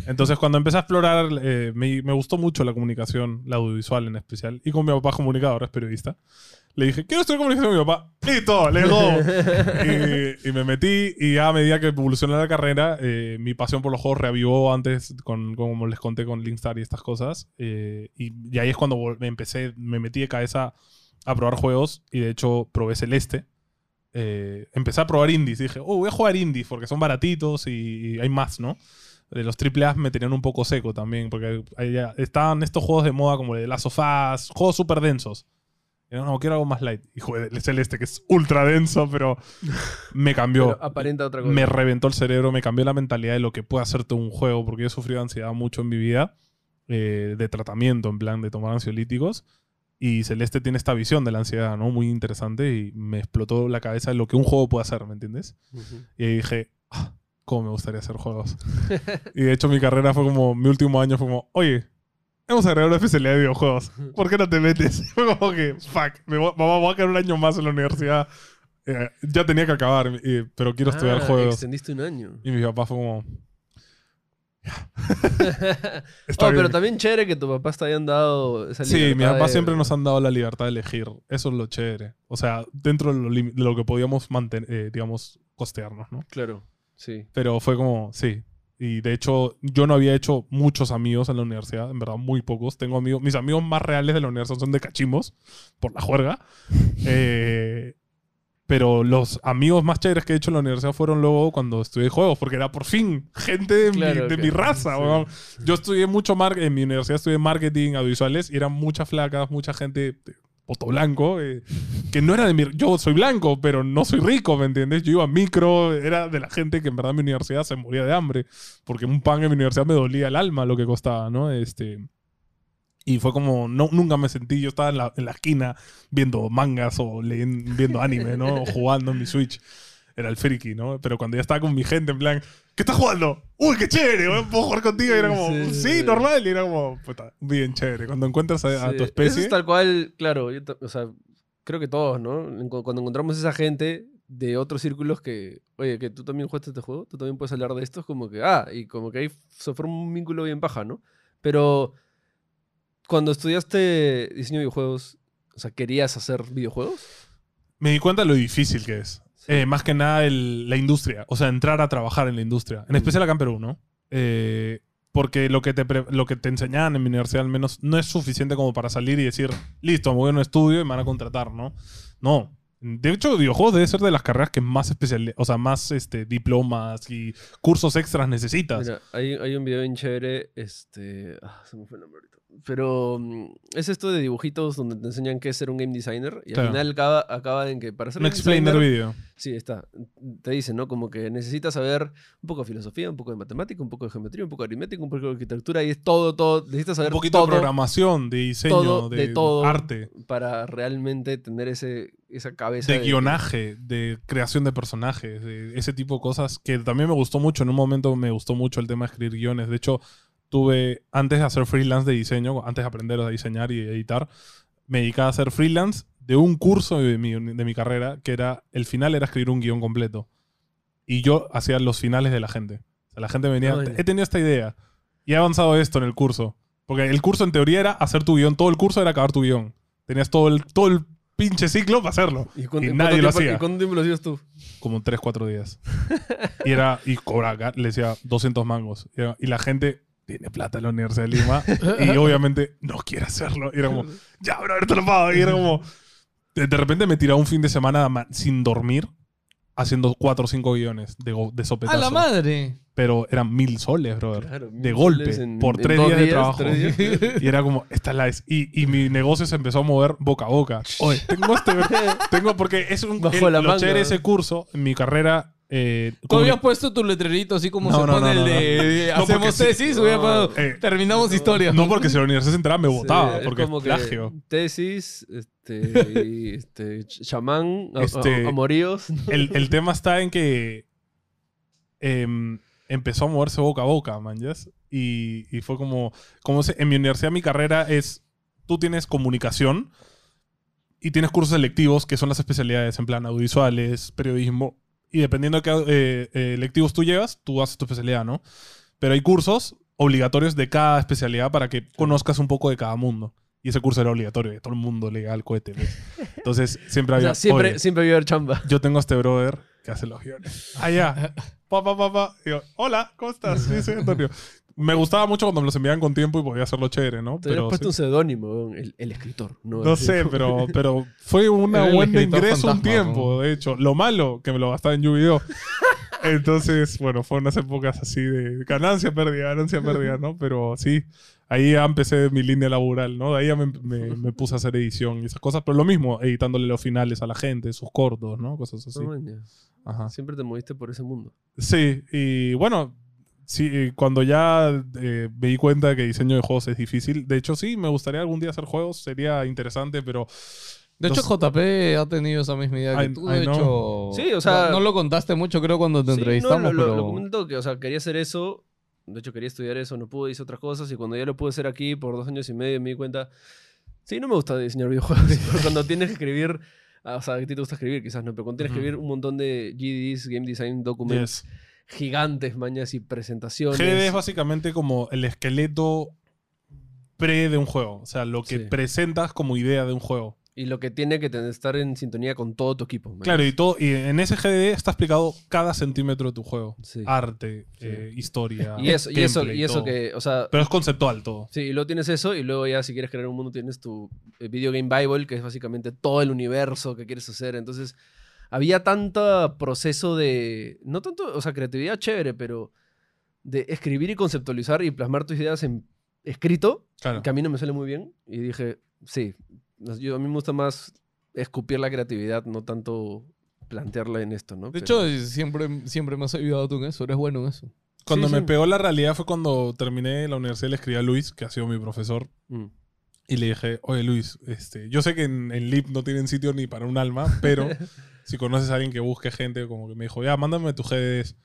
Entonces, cuando empecé a explorar, eh, me, me gustó mucho la comunicación, la audiovisual en especial. Y con mi papá comunicador, es periodista. Le dije, quiero estudiar comunicación con mi papá. ¡Listo! ¡Le go! y, y me metí y ya a medida que evolucionó la carrera, eh, mi pasión por los juegos reavivó antes, con, como les conté con Linkstar y estas cosas. eh, y, y ahí es cuando me empecé, me metí de cabeza a probar juegos y de hecho probé Celeste. Eh, empecé a probar indies y dije, oh, voy a jugar indies porque son baratitos y, y hay más, ¿no? De los AAA me tenían un poco seco también porque estaban estos juegos de moda como de Last of Us, juegos súper densos. No, no, quiero algo más light. Y jugué el Celeste, que es ultra denso, pero me cambió. Pero aparenta otra cosa. me reventó el cerebro, me cambió la mentalidad de lo que puede hacerte un juego, porque yo he sufrido ansiedad mucho en mi vida, eh, de tratamiento, en plan de tomar ansiolíticos. Y Celeste tiene esta visión de la ansiedad, ¿no? Muy interesante y me explotó la cabeza de lo que un juego puede hacer, ¿me entiendes? Ujú. Y ahí dije, "Ah, ¿cómo me gustaría hacer juegos? y de hecho mi carrera fue como, mi último año fue como, oye, hemos agregado una especialidad de videojuegos. ¿Por qué no te metes? Fue como que, fuck, me voy, mamá, voy a quedar un año más en la universidad. Eh, ya tenía que acabar, eh, pero quiero estudiar Ah, juegos. Extendiste un año. Y mi papá fue como, oh, está bien. pero también chévere que tu papá te hayan dado esa Sí, mi papá de- siempre nos han dado la libertad de elegir. Eso es lo chévere. O sea, dentro de lo, de lo que podíamos mantener, eh, digamos, costearnos, ¿no? Claro, sí. Pero fue como, sí. Y de hecho, yo no había hecho muchos amigos en la universidad, en verdad, muy pocos. Tengo amigos, mis amigos más reales de la universidad son de cachimbos, por la juerga. Eh, pero los amigos más chéveres que he hecho en la universidad fueron luego cuando estudié juegos, porque era por fin gente de, mi- de mi raza. sí. Yo estudié mucho mar en mi universidad estudié marketing, audiovisuales, y eran muchas flacas, mucha gente poto blanco, eh, que no era de mi... Yo soy blanco, pero no soy rico, ¿me entiendes? Yo iba a micro, era de la gente que en verdad en mi universidad se moría de hambre, porque un pan en mi universidad me dolía el alma lo que costaba, ¿no? Este... Y fue como, no, nunca me sentí, yo estaba en la, en la esquina viendo mangas o leyendo, viendo anime, ¿no? O jugando en mi Switch. Era el friki, ¿no? Pero cuando ya estaba con mi gente, en plan, ¿qué estás jugando? ¡Uy, qué chévere! ¿Puedo jugar contigo? Y era como, Sí, sí, sí, sí. normal. Y era como, puta, bien chévere. Cuando encuentras a, tu Eso especie. es tal cual, claro, yo o sea, creo que todos, ¿no? Cuando encontramos esa gente de otros círculos que, oye, que tú también jugaste este juego, tú también puedes hablar de esto, es como que, ah, y como que ahí se forma un vínculo bien paja, ¿no? Pero cuando estudiaste diseño de videojuegos, o sea, ¿querías hacer videojuegos? Me di cuenta de lo difícil que es. Eh, más que nada el- la industria. O sea, entrar a trabajar en la industria. En especial acá en Perú, ¿no? Eh, porque lo que, te pre- lo que te enseñaban en mi universidad al menos no es suficiente como para salir y decir, listo, me voy a un estudio y me van a contratar, ¿no? No. De hecho, videojuegos debe ser de las carreras que más especial, o sea, más este, diplomas y cursos extras necesitas. Mira, hay, hay un video bien chévere, este... Ah, se me fue el nombre ahorita. Pero mm, es esto de dibujitos donde te enseñan qué es ser un game designer y Claro. al final acaba, acaba en que para ser un explainer video. Sí, está. Te dicen, ¿no? Como que necesitas saber un poco de filosofía, un poco de matemática, un poco de geometría, un poco de aritmética, un poco de arquitectura y es todo, todo. Necesitas saber Un poquito todo de programación, de diseño, todo de, de todo. arte, para realmente tener ese, esa cabeza de guionaje, de creación de personajes, de ese tipo de cosas que también me gustó mucho. En un momento me gustó mucho el tema de escribir guiones. De hecho, tuve, antes de hacer freelance de diseño, antes de aprender a diseñar y editar, me dedicaba a hacer freelance de un curso de mi, de mi carrera que era, el final era escribir un guion completo. Y yo hacía los finales de la gente. O sea, la gente venía, he tenido esta idea y he avanzado esto en el curso. Porque el curso en teoría era hacer tu guion, todo el curso era acabar tu guion. Tenías todo el, todo el pinche ciclo para hacerlo. ¿Y, cuánto- Y nadie lo tiempo- hacía. ¿Y cuánto tiempo lo hacías tú? Como 3, 4 días. Y era, y cobraba, le decía 200 mangos. Y la gente tiene plata la Universidad de Lima y obviamente no quiere hacerlo. Y era como, ya, bro, te lo pago. Y era como, de, de repente me tiraba un fin de semana ma- sin dormir haciendo cuatro o cinco guiones de, de ¡A sopetazo. la madre! Pero eran mil soles, brother. Claro, de golpe, en- por tres dos días, de trabajo. días. Y era como, esta es la es. Y, y mi negocio se empezó a mover boca a boca. Oye, tengo este. tengo, porque es un. Bajo el- la lo manga. chévere de ese curso, en mi carrera. Eh, Tú habías puesto tu letrerito así como No, se no, pone no, el de, hacemos tesis, hubiera Eh, terminamos historia. no, porque si la universidad se enteraba me votaba, Sí, porque es como plagio. Tesis, este, y, este, ch- chamán, Este- amoríos. El, el tema está en que em, empezó a moverse boca a boca, man. Y, y fue como, como se- en mi universidad mi carrera es, tú tienes comunicación y tienes cursos selectivos que son las especialidades en plan audiovisuales, periodismo, y dependiendo de qué eh, eh, electivos tú llevas, tú haces tu especialidad, ¿no? Pero hay cursos obligatorios de cada especialidad para que conozcas un poco de cada mundo. Y ese curso era obligatorio, y todo el mundo le al cohete. ¿ves? Entonces siempre O había... sea, siempre, "Oye, siempre iba a haber chamba. yo tengo a este brother que hace los guiones. Allá. Pa, pa, pa, pa. Y yo, hola, ¿cómo estás? Sí, soy Antonio. Me gustaba mucho cuando me los enviaban con tiempo y podía hacerlo chévere, ¿no? Te Pero puesto sí. un seudónimo, el, el escritor. No, No sé, pero, pero fue una buena ingreso un tiempo, ¿no? de hecho. Lo malo, que me lo gastaba en Yu-Gi-Oh! Entonces, bueno, fueron unas épocas así de ganancia, pérdida, ganancia, pérdida, ¿no? Pero sí, ahí ya empecé mi línea laboral, ¿no? De ahí ya me, me- me puse a hacer edición y esas cosas. Pero lo mismo, editándole los finales a la gente, sus cortos, ¿no? Cosas así. Ajá. Siempre te moviste por ese mundo. Sí, y bueno, sí, cuando ya eh, me di cuenta de que diseño de juegos es difícil, de hecho sí, me gustaría algún día hacer juegos, sería interesante, pero De hecho, Los- JP ha tenido esa misma idea que I- tú. I De know. hecho, Sí, o sea- No, no lo contaste mucho, creo, cuando te Sí, entrevistamos. no, lo, pero... lo comento que, o sea, quería hacer eso. De hecho, quería estudiar eso, no pude, hice otras cosas. Y cuando ya lo pude hacer aquí por dos años y medio, me di cuenta. Sí, no me gusta diseñar videojuegos. cuando tienes que escribir. ah, O sea, a ti te gusta escribir, quizás no, pero cuando tienes que escribir un montón de GDs, Game Design Documents yes. Gigantes, mañas y presentaciones. GD es básicamente como el esqueleto pre de un juego, o sea, lo que Sí. presentas como idea de un juego. Y lo que tiene que tener- estar en sintonía con todo tu equipo. Claro, y, todo, y en ese GD está explicado cada centímetro de tu juego. Sí. Arte, Sí. eh, historia. Y eso, y eso, y eso que, o sea, Pero es conceptual todo. Sí, y luego tienes eso, y luego ya si quieres crear un mundo tienes tu eh, Video Game Bible, que es básicamente todo el universo que quieres hacer. Entonces, había tanto proceso de, no tanto, o sea, creatividad chévere, pero de escribir y conceptualizar y plasmar tus ideas en escrito, Claro. que a mí no me sale muy bien. Y dije, sí, yo, a mí me gusta más escupir la creatividad, no tanto plantearla en esto, ¿no? De Pero- hecho, siempre, siempre me has ayudado tú en eso. Eres bueno en eso. Cuando Sí, me sí. pegó la realidad fue cuando terminé la universidad y le escribí a Luis, que ha sido mi profesor, Mm. y le dije, oye Luis, este, yo sé que en, en LIP no tienen sitio ni para un alma, pero si conoces a alguien que busque gente, como que me dijo, ya, mándame tus GDs.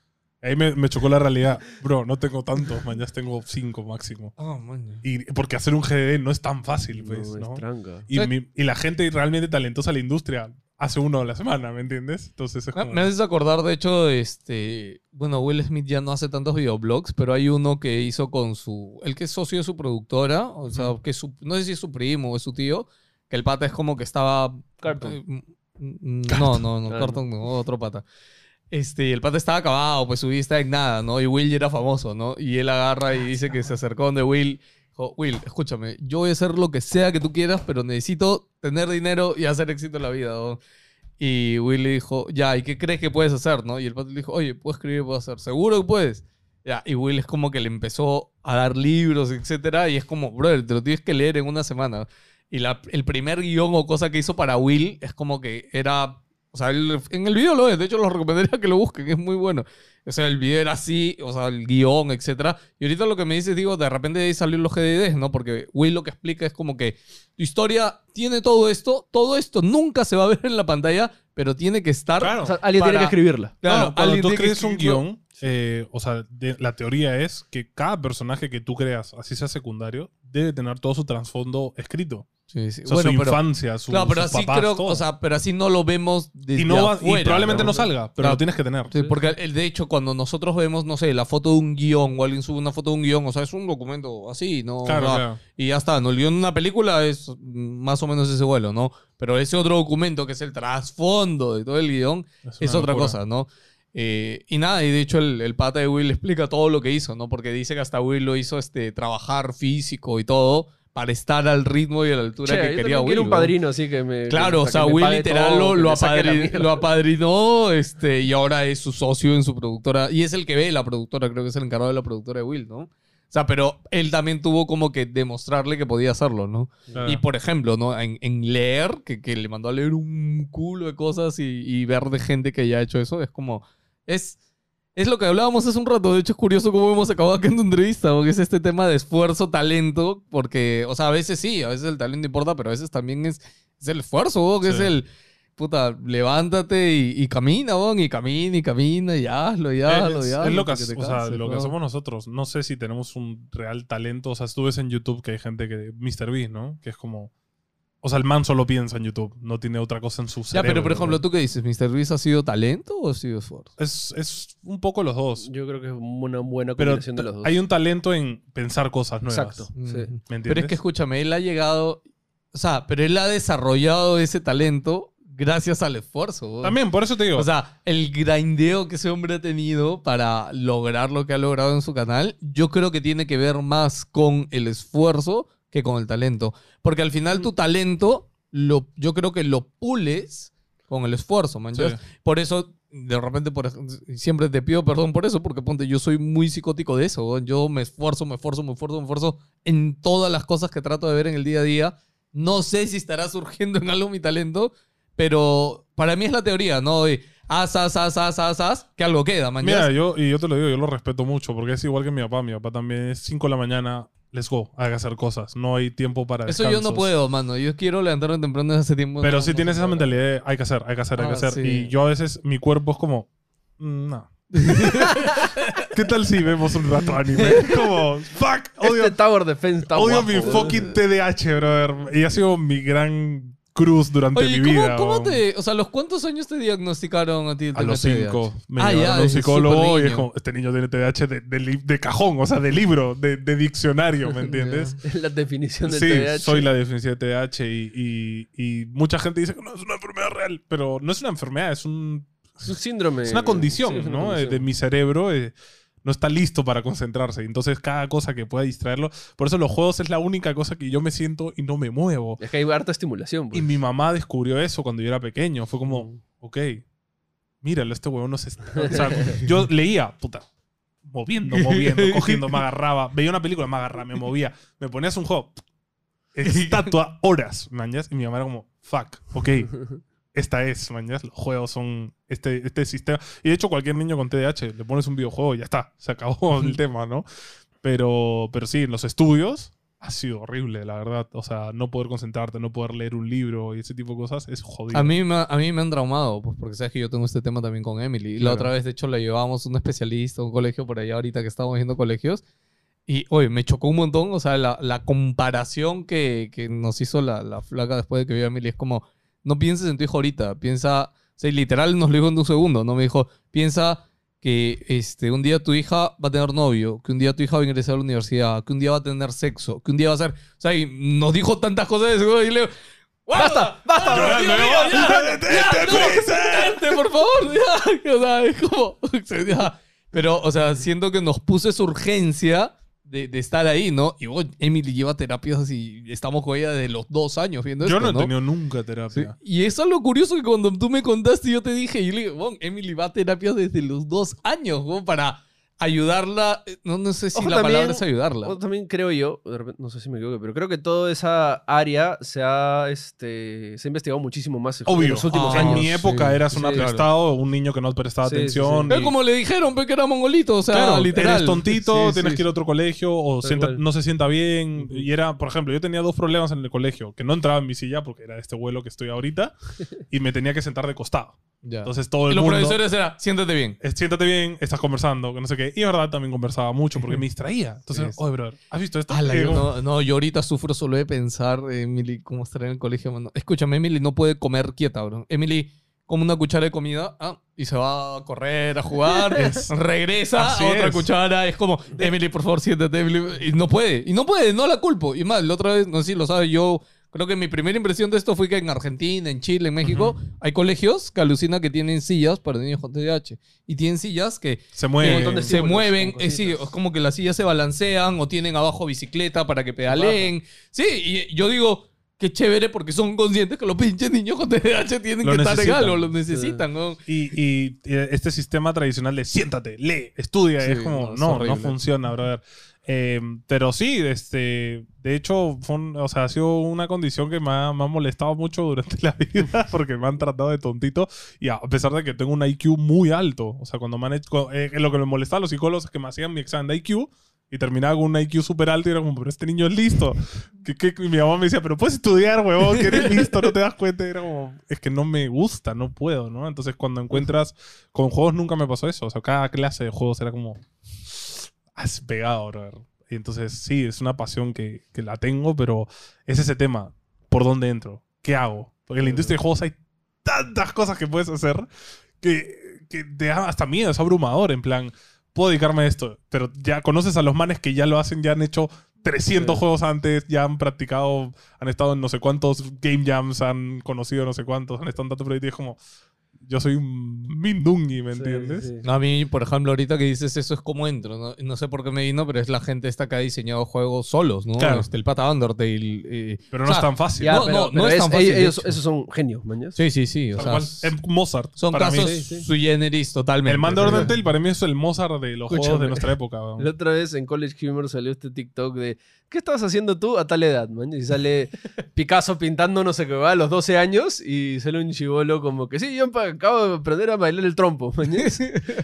Ahí me, me chocó la realidad. Bro, no tengo tantos, man, ya tengo cinco máximo. Ah, man. Y porque hacer un GD no es tan fácil, pues, no, ¿no? es tranca. Y, mi- y la gente realmente talentosa de la industria hace uno a la semana, ¿me entiendes? Entonces es Me, como... me haces acordar, de hecho, este. Bueno, Will Smith ya no hace tantos videoblogs, pero hay uno que hizo con su. El que es socio de su productora, o sea, Ujú. que su, no sé si es su primo o es su tío, que el pata es como que estaba. Cartoon. eh, mm, mm, no, no, no, Cartoon no, otro pata. Este, el pata estaba acabado, pues su vida está en nada, ¿no? Y Will ya era famoso, ¿no? Y él agarra y dice que se acercó donde Will. Dijo, Will, escúchame, yo voy a hacer lo que sea que tú quieras, pero necesito tener dinero y hacer éxito en la vida, ¿no? Y Will le dijo, ya, ¿y qué crees que puedes hacer, no? Y el pato le dijo, oye, puedo escribir, puedo hacer. ¿Seguro que puedes? Ya, y Will es como que le empezó a dar libros, etcétera, y es como, brother, te lo tienes que leer en una semana. Y la, el primer guion o cosa que hizo para Will es como que era, o sea, él- en el video lo es, de hecho lo recomendaría que lo busquen, es muy bueno. O sea, el video era así, o sea, el guion, etcétera. Y ahorita lo que me dices, digo, de repente de ahí salieron los GDDs, ¿no? Porque Will lo que explica es como que tu historia tiene todo esto, todo esto nunca se va a ver en la pantalla, pero tiene que estar... Claro. O sea, alguien tiene Para- que escribirla. Claro, No, cuando alguien tú tiene que crees un guion, eh, o sea, de- la teoría es que cada personaje que tú creas, así sea secundario, debe tener todo su trasfondo escrito. Sí, sí. O sea, Bueno, su pero, infancia, su, claro, pero sus así papás, creo, todo. o sea, pero así no lo vemos desde y, no va- y probablemente no, ¿no? salga, pero Claro. lo tienes que tener. Sí, porque el, de hecho, cuando nosotros vemos, no sé, la foto de un guion o alguien sube una foto de un guion, o sea, es un documento así, ¿no? Claro, claro. Y ya está, ¿no? El guion de una película es más o menos ese vuelo, ¿no? Pero ese otro documento que es el trasfondo de todo el guion es otra locura. cosa, ¿no? Eh, y nada, y de hecho el, el pata de Will explica todo lo que hizo, ¿no? Porque dice que hasta Will lo hizo este, trabajar físico y todo para estar al ritmo y a la altura Che, que yo quería también Will. quiero un padrino, así que me. Claro, que- o sea, Will literal todo, lo, apadri- apadrinó este, y ahora es su socio en su productora. Y es el que ve la productora, creo que es el encargado de la productora de Will, ¿no? O sea, pero él también tuvo como que demostrarle que podía hacerlo, ¿no? Claro. Y por ejemplo, ¿no? En, en leer, que, que le mandó a leer un culo de cosas y, y ver de gente que ya ha hecho eso, es como. Es, es lo que hablábamos hace un rato. De hecho, es curioso cómo hemos acabado aquí en tu entrevista, porque es este tema de esfuerzo, talento, porque, o sea, a veces sí, a veces el talento importa, pero a veces también es, es el esfuerzo, que es Sí. el. Puta, levántate y, y camina, ¿no? y camina y camina y hazlo, y hazlo, es, y es hazlo. lo que, te o sea, canses, lo que hacemos nosotros. No sé si tenemos un real talento. O sea, tú ves en YouTube que hay gente que. Mr. Beast, ¿no? Que es como. O sea, el man solo piensa en YouTube. No tiene otra cosa en su Ya, cerebro. pero por ejemplo. ¿tú qué dices? ¿Mr. Beast ha sido talento o ha sido esfuerzo? Es, es un poco los dos. Yo creo que es una buena Pero combinación de los dos. hay un talento en pensar cosas nuevas. Exacto. Sí. Ujú. ¿Me entiendes? Pero es que escúchame, él ha llegado, o sea, pero él ha desarrollado ese talento gracias al esfuerzo. weón. También, por eso te digo. O sea, el grindeo que ese hombre ha tenido para lograr lo que ha logrado en su canal, yo creo que tiene que ver más con el esfuerzo que con el talento. Porque al final tu talento, lo, yo creo que lo pules con el esfuerzo, man. Sí. Por eso, de repente, por siempre te pido perdón por eso, porque ponte, yo soy muy psicótico de eso. Yo me esfuerzo, me esfuerzo, me esfuerzo, me esfuerzo en todas las cosas que trato de ver en el día a día. No sé si estará surgiendo en algo mi talento, pero para mí es la teoría, ¿no? De haz, haz, haz, haz, haz, haz, que algo queda, man. Mira, yo, y yo te lo digo, yo lo respeto mucho, porque es igual que mi papá. Mi papá también es 5 de la mañana, let's go, que hacer cosas. No hay tiempo para Eso yo no puedo, mano. Yo quiero levantarme temprano desde hace tiempo. Pero no- si no tienes esa mentalidad de hay que hacer, hay que hacer, hay que Ah, hacer. sí. Y yo a veces, mi cuerpo es como, mm, no. ¿Qué tal si vemos un rato anime? Como, fuck, odio, Este Tower Defense está odio guapo, mi fucking TDAH, brother. Y ha sido mi gran cruz durante Oye, mi ¿cómo, vida. cómo weón. te. O sea, ¿los cuántos años te diagnosticaron a ti el A los TDAH? cinco me Ah, llevaron ya, a un psicólogo y es como, este niño tiene TDAH de, de de cajón, o sea, de libro, de, de diccionario, ¿me entiendes? Es la definición del Sí, TDAH. soy la definición de TDAH y, y- y mucha gente dice que no es una enfermedad real, pero no es una enfermedad, es, un, Es un síndrome. es una condición, Sí, es una ¿no? condición. De mi cerebro eh, no está listo para concentrarse. Entonces, cada cosa que pueda distraerlo. Por eso, los juegos es la única cosa que yo me siento y no me muevo. Es que hay harta estimulación. Pues. Y mi mamá descubrió eso cuando yo era pequeño. Fue Mm. como, ok, míralo, este huevón no se... está- O sea, yo leía, puta, moviendo, moviendo, cogiendo, me agarraba. Veía una película, me agarraba, me movía. Me ponías un juego, estatua, horas, mañas. Y mi mamá era como, fuck, ok, esta es, mañas. Los juegos son este, este sistema. Y de hecho, cualquier niño con TDAH le pones un videojuego y ya está, se acabó el tema, ¿no? Pero, pero sí, en los estudios ha sido horrible, la verdad. O sea, no poder concentrarte, no poder leer un libro y ese tipo de cosas es jodido. A mí, me, a mí me han traumado, pues porque sabes que yo tengo este tema también con Emily. Y La Claro. otra vez, de hecho, la llevábamos un especialista, a un colegio por allá ahorita que estábamos viendo colegios. Y, oye, me chocó un montón, o sea, la, la comparación que, que nos hizo la, la flaca después de que vio a Emily es como, no pienses en tu hijo ahorita, piensa, o sea, literal nos lo dijo en un segundo, ¿no? Me dijo, piensa que este, un día tu hija va a tener novio, que un día tu hija va a ingresar a la universidad, que un día va a tener sexo, que un día va a ser... O sea, y nos dijo tantas cosas de eso, y le digo, ¡Basta! ¡Basta! Llorando. ¡Detente, por favor! Ya. O sea, es como... ya. Pero, o sea, siento que nos puso esa urgencia de, de estar ahí, ¿no? Y bueno, Emily lleva terapias así, estamos con ella desde los dos años viendo Yo esto, no he tenido nunca Sí, terapia. Y es algo curioso que cuando tú me contaste, yo te dije, y yo le digo, bueno, Emily va a terapia desde los dos años, ¿no? para ayudarla. eh, No, no sé si Ojo, la también- palabra es ayudarla. También creo yo, de repente, no sé si me equivoco, pero creo que toda esa área se ha, este, se ha investigado muchísimo más en Obvio. los últimos Ah, en años. mi época sí, eras un sí, apestado, un niño que no prestaba Sí, atención. y- como le dijeron, pe, que era mongolito, o sea, Claro, literal. eres tontito, Sí, tienes sí, que ir a otro colegio o sienta- no se sienta bien. Y era, por ejemplo, yo tenía dos problemas en el colegio, que no entraba en mi silla porque era este vuelo que estoy ahorita y me tenía que sentar de costado. Ya. Entonces todo y el los mundo... profesores era, siéntate bien. "Eh, Siéntate bien, estás conversando, que no sé qué. Y en verdad también conversaba mucho porque me distraía. Entonces, oye, brother, ¿has visto esto? Ala, yo no, no, yo ahorita sufro solo de pensar, Emily, cómo estará en el colegio. mano. Escúchame, Emily no puede comer quieta, bro. Emily come una cuchara de comida ah, y se va a correr, a jugar, regresa a otra es. cuchara. Es como, Emily, por favor, siéntate, Emily. Y no puede, y no puede, no la culpo. Y más, la otra vez, no sé si lo sabes, yo Creo que mi primera impresión de esto fue que en Argentina, en Chile, en México, hay colegios que alucina que tienen sillas para niños con TDAH. Y tienen sillas que Se eh, se mueven, eh, sí, cositas. es como que las sillas se balancean o tienen abajo bicicleta para que pedaleen. Sí, y yo digo, qué chévere porque son conscientes que los pinches niños con TDAH tienen Lo que estar en necesitan. algo, los necesitan, ¿no? Y, y, eh, este sistema tradicional de siéntate, lee, estudia, Sí, es como, no, es no, no, funciona, brother. Eh, pero sí, este, de hecho, fue un- o sea, ha sido una condición que me ha, me ha molestado mucho durante la vida porque me han tratado de tontito y a pesar de que tengo un IQ muy alto, o sea, cuando me han hecho, eh, lo que me molestaba a los psicólogos es que me hacían mi examen de IQ y terminaba con un IQ súper alto y era como, pero este niño es listo. Que, mi mamá me decía, pero puedes estudiar, huevón, que eres listo, no te das cuenta. Y era como, es que no me gusta, no puedo, ¿no? Entonces cuando encuentras, con juegos nunca me pasó eso. O sea, cada clase de juegos era como, has pegado, brother. Y entonces sí, es una pasión que, que la tengo, pero es ese tema, ¿por dónde entro? ¿Qué hago? Porque en la industria de juegos hay tantas cosas que puedes hacer que, que te da hasta miedo, es abrumador, en plan, puedo dedicarme a esto, pero ya conoces a los manes que ya lo hacen, ya han hecho 300 Sí. juegos antes, ya han practicado, han estado en no sé cuántos game jams, han conocido no sé cuántos, han estado en tanto proyecto y es como, yo soy un mindungi, ¿me Sí, entiendes? sí. No, a mí, por ejemplo, ahorita que dices eso es como entro. No, no sé por qué me vino, pero es la gente esta que ha diseñado juegos solos, ¿no? Claro. Este, el pata Undertale. eh, Pero o no sea, es tan fácil. Ya, No, pero, no, pero no es es- tan fácil, ellos, esos son genios, mañas. Sí, sí, sí. O sea, cual. Es Mozart. son para mí. casos Sí, sí. sui generis totalmente. El Man de. Undertale para mí es el Mozart de los juegos de nuestra época. weón. La otra vez en College Humor salió este TikTok de ¿qué estabas haciendo tú a tal edad, man? Y sale Picasso pintando no sé qué va a los 12 años y sale un chivolo como que sí, yo acabo de aprender a bailar el trompo.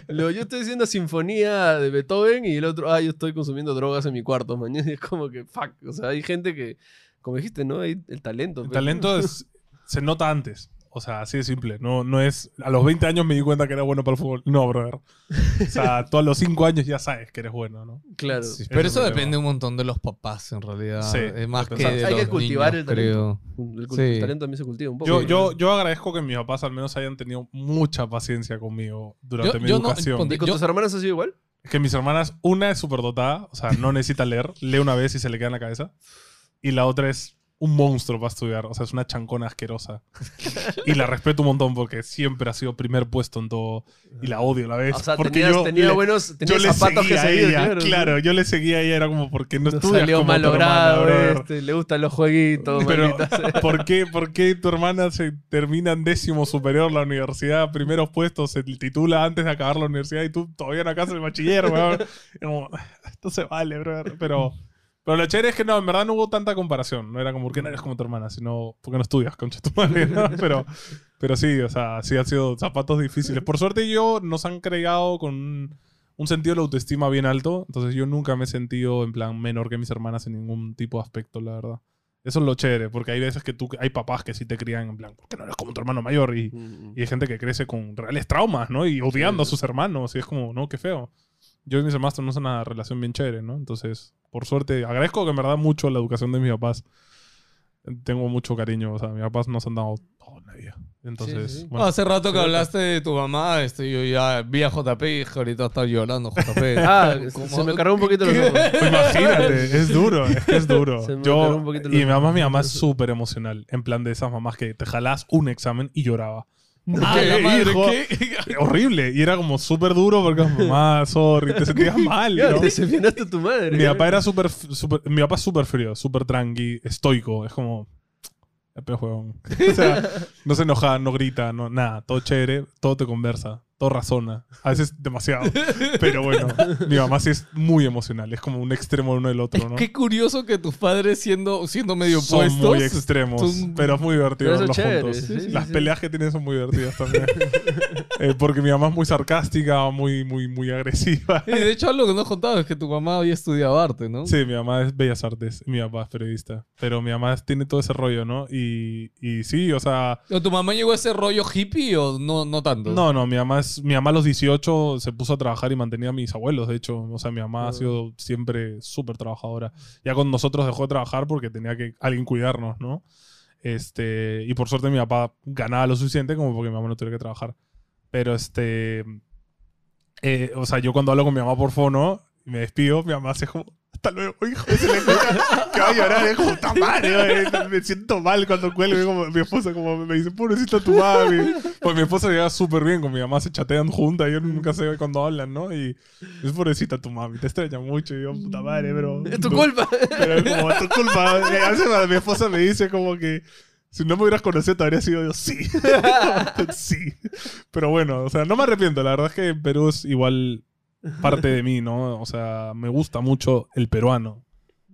Luego yo estoy haciendo sinfonía de Beethoven y el otro, ah, yo estoy consumiendo drogas en mi cuarto, man. Y es como que, fuck, o sea, hay gente que, como dijiste, ¿no? Hay el talento. El pues, talento se nota antes. O sea, así de simple. No, no es. A los 20 años me di cuenta que era bueno para el fútbol. No, brother. O sea, tú a los 5 años ya sabes que eres bueno, ¿no? Claro. Sí, pero es eso depende un montón de los papás, en realidad. Sí, es más que de hay que cultivar niños, el talento. creo. El, cul- Sí. el talento también se cultiva un poco. Yo, ¿no? yo, yo agradezco que mis papás al menos hayan tenido mucha paciencia conmigo durante Yo- mi yo no- educación. ponte- ¿Y con yo- tus hermanas ha sido igual? Es que mis hermanas, una es súper dotada, o sea, no necesita leer, lee una vez y se le queda en la cabeza. Y la otra es un monstruo para estudiar, o sea, es una chancona asquerosa. y la respeto un montón porque siempre ha sido primer puesto en todo y la odio a la vez. O sea, porque tenías, yo tenía le- buenos tenías zapatos que seguir, ella, claro. claro, yo le seguía a ella, era como, ¿por qué no No estudias salió como tu malogrado hermana, este, le gustan los jueguitos, Pero. ¿por qué, ¿por qué tu hermana se termina en décimo superior la universidad, primeros puestos, se titula antes de acabar la universidad y tú todavía no acabas el bachiller, weón? Como, esto se vale, brother. Pero, pero lo chévere es que no, en verdad no hubo tanta comparación. No era como, ¿por qué no eres como tu hermana? Sino, ¿por qué no estudias, concha tu madre? ¿no? Pero, pero sí, o sea, sí han sido zapatos difíciles. Por suerte yo nos han creado con un, un sentido de la autoestima bien alto. Entonces yo nunca me he sentido en plan menor que mis hermanas en ningún tipo de aspecto, la verdad. Eso es lo chévere, porque hay veces que tú, hay papás que sí te crían en plan, ¿por qué no eres como tu hermano mayor? Y, Mm, y hay gente que crece con reales traumas, ¿no? Y odiando a sus hermanos. Y es como, no, qué feo. Yo y mis hermanos tenemos una relación bien chévere, ¿no? Entonces, por suerte, agradezco que en verdad mucho la educación de mis papás. Tengo mucho cariño. O sea, mis papás nos han dado todo en la vida. Entonces, Sí, sí, sí. bueno. hace rato que hablaste de tu mamá, este, yo ya vi a JP y ahorita está llorando JP. Ah, ¿Cómo? se me cargó un poquito los ojos. Imagínate, es duro, es que es duro. Se me Yo, agarró un poquito y mi mamá, mi mamá es súper emocional. En plan de esas mamás que te jalás un examen y lloraba. Ah, ¿Qué, madre, hijo? ¿qué? Horrible. Y era como súper duro porque, mamá, sorry, te sentías mal. Ya, ¿no? decepcionaste a tu madre. Mi papá era súper, súper- mi papá es súper frío, súper tranqui, estoico. Es como, "Ya, pe, huevón". O sea, no se enoja, no grita, no, nada. Todo chévere, todo te conversa, todo razona. A veces demasiado. Pero bueno, mi mamá sí es muy emocional. Es como un extremo uno del otro, ¿no? Qué curioso que tus padres, siendo, siendo medio son opuestos, muy extremos, son- pero es muy divertido verlos juntos. sí, sí, Las sí. peleas que tienen son muy divertidas también. Eh, porque mi mamá es muy sarcástica, muy, muy, muy agresiva. Y de hecho, algo que no has contado es que tu mamá había estudiado arte, ¿no? Sí, mi mamá es Bellas Artes, mi papá es periodista. Pero mi mamá tiene todo ese rollo, ¿no? Y, y sí, o sea. ¿O ¿Tu mamá llegó a ese rollo hippie o no, no tanto? No, no, mi mamá, es, mi mamá a los 18 se puso a trabajar y mantenía a mis abuelos, de hecho. O sea, mi mamá ha sido siempre súper trabajadora. Ya con nosotros dejó de trabajar porque tenía que alguien cuidarnos, ¿no? Este, y por suerte mi papá ganaba lo suficiente como porque mi mamá no tuviera que trabajar. Pero este. eh, o sea, yo cuando hablo con mi mamá por fono y me despido, mi mamá hace como. Hasta luego, hijo. Se le escucha que va a llorar. Es puta madre, me siento mal cuando cuelgo. Y como, mi esposa como me dice, pobrecita tu mami. Pues mi esposa llega súper bien, con mi mamá se chatean juntas. Y yo nunca sé cuando hablan, ¿no? Y es pobrecita tu mami, te extraña mucho. Y yo, puta madre, pero... Es tu no- culpa. Pero es como, tu culpa. Y a veces mi esposa me dice como que... Si no me hubieras conocido, te habría sido yo, sí. sí. Pero bueno, o sea, no me arrepiento. La verdad es que Perú es igual parte de mí, ¿no? O sea, me gusta mucho el peruano.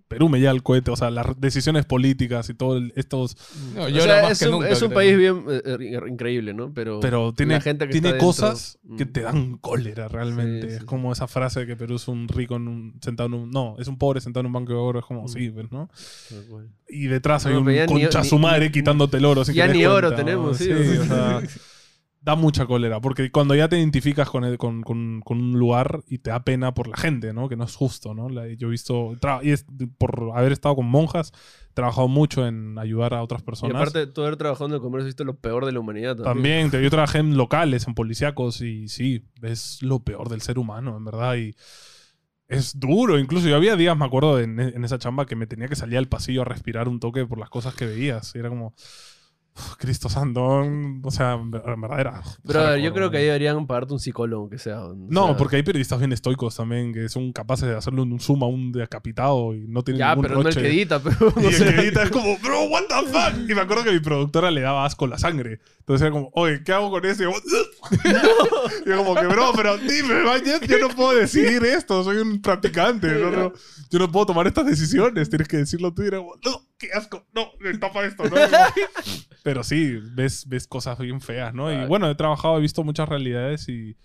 Perú me lleva el cohete, o sea, las decisiones políticas y todo el- estos... No, O sea, más es que un, nunca, es un creo. país bien eh, eh, increíble, ¿no? Pero, Pero tiene, la gente que tiene está dentro, cosas que mm. te dan cólera realmente. Sí, sí, es sí. como esa frase de que Perú es un rico en un, sentado en un... No, es un pobre sentado en un banco de oro. Es como, Mm. sí, pues, ¿no? Tal cual. Y detrás hay No, un pero ya ni- concha ni- su madre ni- quitándote el oro. sin que ya te des ni oro cuenta, tenemos, ¿no? sí. o sea, da mucha cólera. Porque cuando ya te identificas con, el- con, con- con un lugar y te da pena por la gente, ¿no? Que no es justo, ¿no? La- yo he visto... Y es, por haber estado con monjas, he trabajado mucho en ayudar a otras Y personas. aparte, tú haber trabajado en el comercio, viste lo peor de la humanidad también. También, yo trabajé en locales, en policíacos, y sí, es lo peor del ser humano, en verdad. Y es duro. Incluso yo había días, me acuerdo, en, en esa chamba que me tenía que salir al pasillo a respirar un toque por las cosas que veías. Y era como, "Uf, Cristo Santo. O sea, en ver- en verdad era. Ver, yo creo que ¿no? ahí deberían pagarte un psicólogo, aunque sea. No, sea, porque hay periodistas bien estoicos también que son capaces de hacerle un zoom a un decapitado y no tienen Ya, ningún pero no el roche. que edita, pero. Y no el que edita es como, bro, what the fuck? Y me acuerdo que mi productora le daba asco la sangre. Entonces era como, oye, ¿qué hago con eso? Y yo, y yo como que, bro, pero dime, vaya, yo no puedo decidir esto, soy un practicante. no, no, yo no puedo tomar estas decisiones, tienes que decirlo tú. Y era como, no, qué asco, no, tapa esto, ¿no? Pero sí, ves, ves cosas bien feas, ¿no? Y bueno, he trabajado, he visto muchas realidades y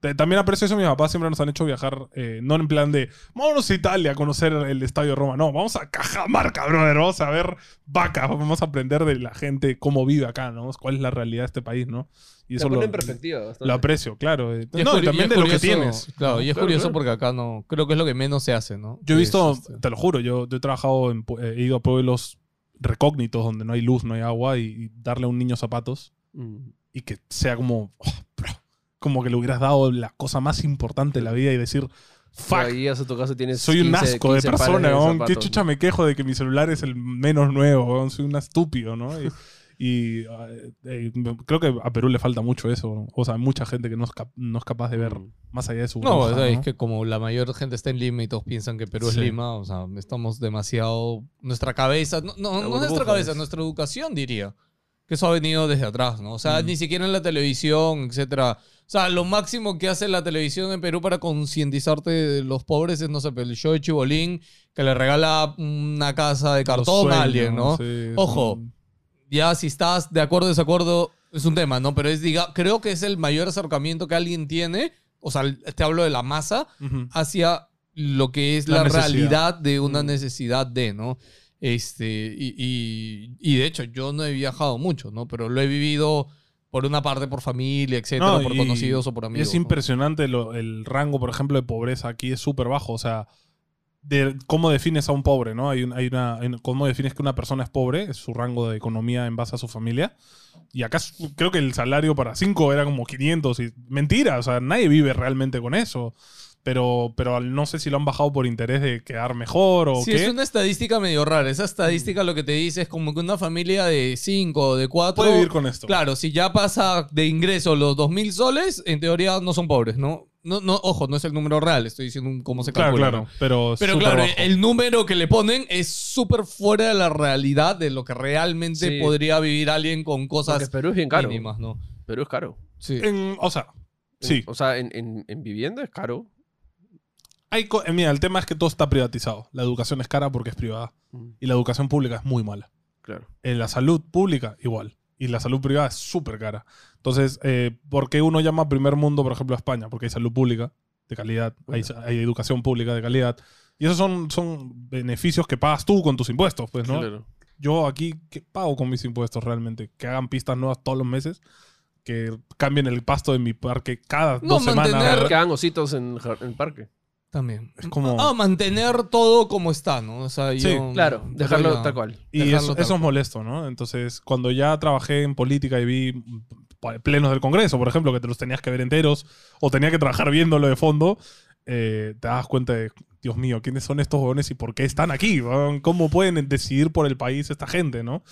también aprecio eso. Mis papás siempre nos han hecho viajar, eh, no en plan de, vámonos a Italia a conocer el estadio de Roma. No, vamos a Cajamarca, brother. Vamos a ver vacas, vamos a aprender de la gente cómo vive acá, ¿no? Cuál es la realidad de este país, ¿no? Y eso lo, en perspectiva bastante. lo aprecio, claro. Eh, Y es No, y también y es de lo que curioso- tienes. Claro, y es Claro, curioso claro. porque acá no. Creo que es lo que menos se hace, ¿no? Yo he Es, visto, este, te lo juro, yo, yo he trabajado, en, he ido a pueblos recógnitos donde no hay luz, no hay agua y, y darle a un niño zapatos Mm. y que sea como, oh, bro, como que le hubieras dado la cosa más importante de la vida y decir, fuck, Ahí a tu caso tienes. soy un 15 asco de 15 pares persona. ¿Qué zapatos, chucha ¿no? me quejo de que mi celular es el menos nuevo? Soy un estúpido, ¿no? Y, y, eh, eh, creo que a Perú le falta mucho eso, ¿no? O sea, hay mucha gente que no es, cap- no es capaz de ver Mm. más allá de su No, burbuja, o sea, es ¿no? que como la mayor gente está en Lima y todos piensan que Perú es. Lima, o sea, estamos demasiado. Nuestra cabeza, no, no, no nuestra cabeza, es- nuestra educación diría. Que eso ha venido desde atrás, ¿no? O sea, Mm. ni siquiera en la televisión, etcétera. O sea, lo máximo que hace la televisión en Perú para concientizarte de los pobres es, no sé, el show de Chibolín, que le regala una casa de cartón sueños, a alguien, ¿no? sí, Ojo, son- ya si estás de acuerdo o desacuerdo es un tema, ¿no? Pero es, diga, creo que es el mayor acercamiento que alguien tiene, o sea, te hablo de la masa, hacia lo que es La realidad de una Mm. necesidad de, ¿no? Este, y, y- y de hecho, yo no he viajado mucho, ¿no? Pero lo he vivido por una parte por familia, etcétera, No, por conocidos o por amigos. es ¿no? impresionante lo- el rango, por ejemplo, de pobreza aquí es súper bajo. O sea, de cómo defines a un pobre, ¿no? Hay, un- hay una, hay un- cómo defines que una persona es pobre, es su rango de economía en base a su familia. Y acá creo que el salario para cinco era como 500. Y, mentira, o sea, nadie vive realmente con eso. Pero, pero no sé si lo han bajado por interés de quedar mejor o Sí, qué. es una estadística medio rara. Esa estadística lo que te dice es como que una familia de cinco o de cuatro... Puede vivir con esto. Claro, si ya pasa de ingreso los 2.000 soles, en teoría no son pobres, ¿no? No, no, ojo, no es el número real, estoy diciendo un- cómo se claro, calcula. claro. ¿no? Pero, Pero claro, bajo. el número que le ponen es súper fuera de la realidad de lo que realmente Sí. podría vivir alguien con Porque cosas Perú es bien caro. mínimas, ¿no? Perú es caro. Sí. En- o sea, sí. O sea, en, en, en vivienda es caro. Hay co- eh, mira, el tema es que todo está privatizado. La educación es cara porque es privada. Mm, Y la educación pública es muy mala. Claro. En la salud pública, igual. Y la salud privada es súper cara. Entonces, eh, ¿por qué uno llama primer mundo, por ejemplo, a España? Porque hay salud pública de calidad, hay, hay educación pública de calidad. Y esos son, son beneficios que pagas tú con tus impuestos, pues, ¿no? Claro. Yo aquí, ¿qué pago con mis impuestos realmente? Que hagan pistas nuevas todos los meses, que cambien el pasto de mi parque cada No, dos semanas. mantener- Que hagan ositos en, en el parque. También. Es como- Ah, mantener todo como está, ¿no? O sea, Sí, yo- Claro, yo dejarlo tal cual. Y dejarlo eso, tal eso es molesto, ¿no? Entonces, cuando ya trabajé en política y vi plenos del Congreso, por ejemplo, que te los tenías que ver enteros, o tenía que trabajar viéndolo de fondo, eh, te das cuenta de, Dios mío, ¿quiénes son estos jóvenes y por qué están aquí? ¿Cómo pueden decidir por el país esta gente, no?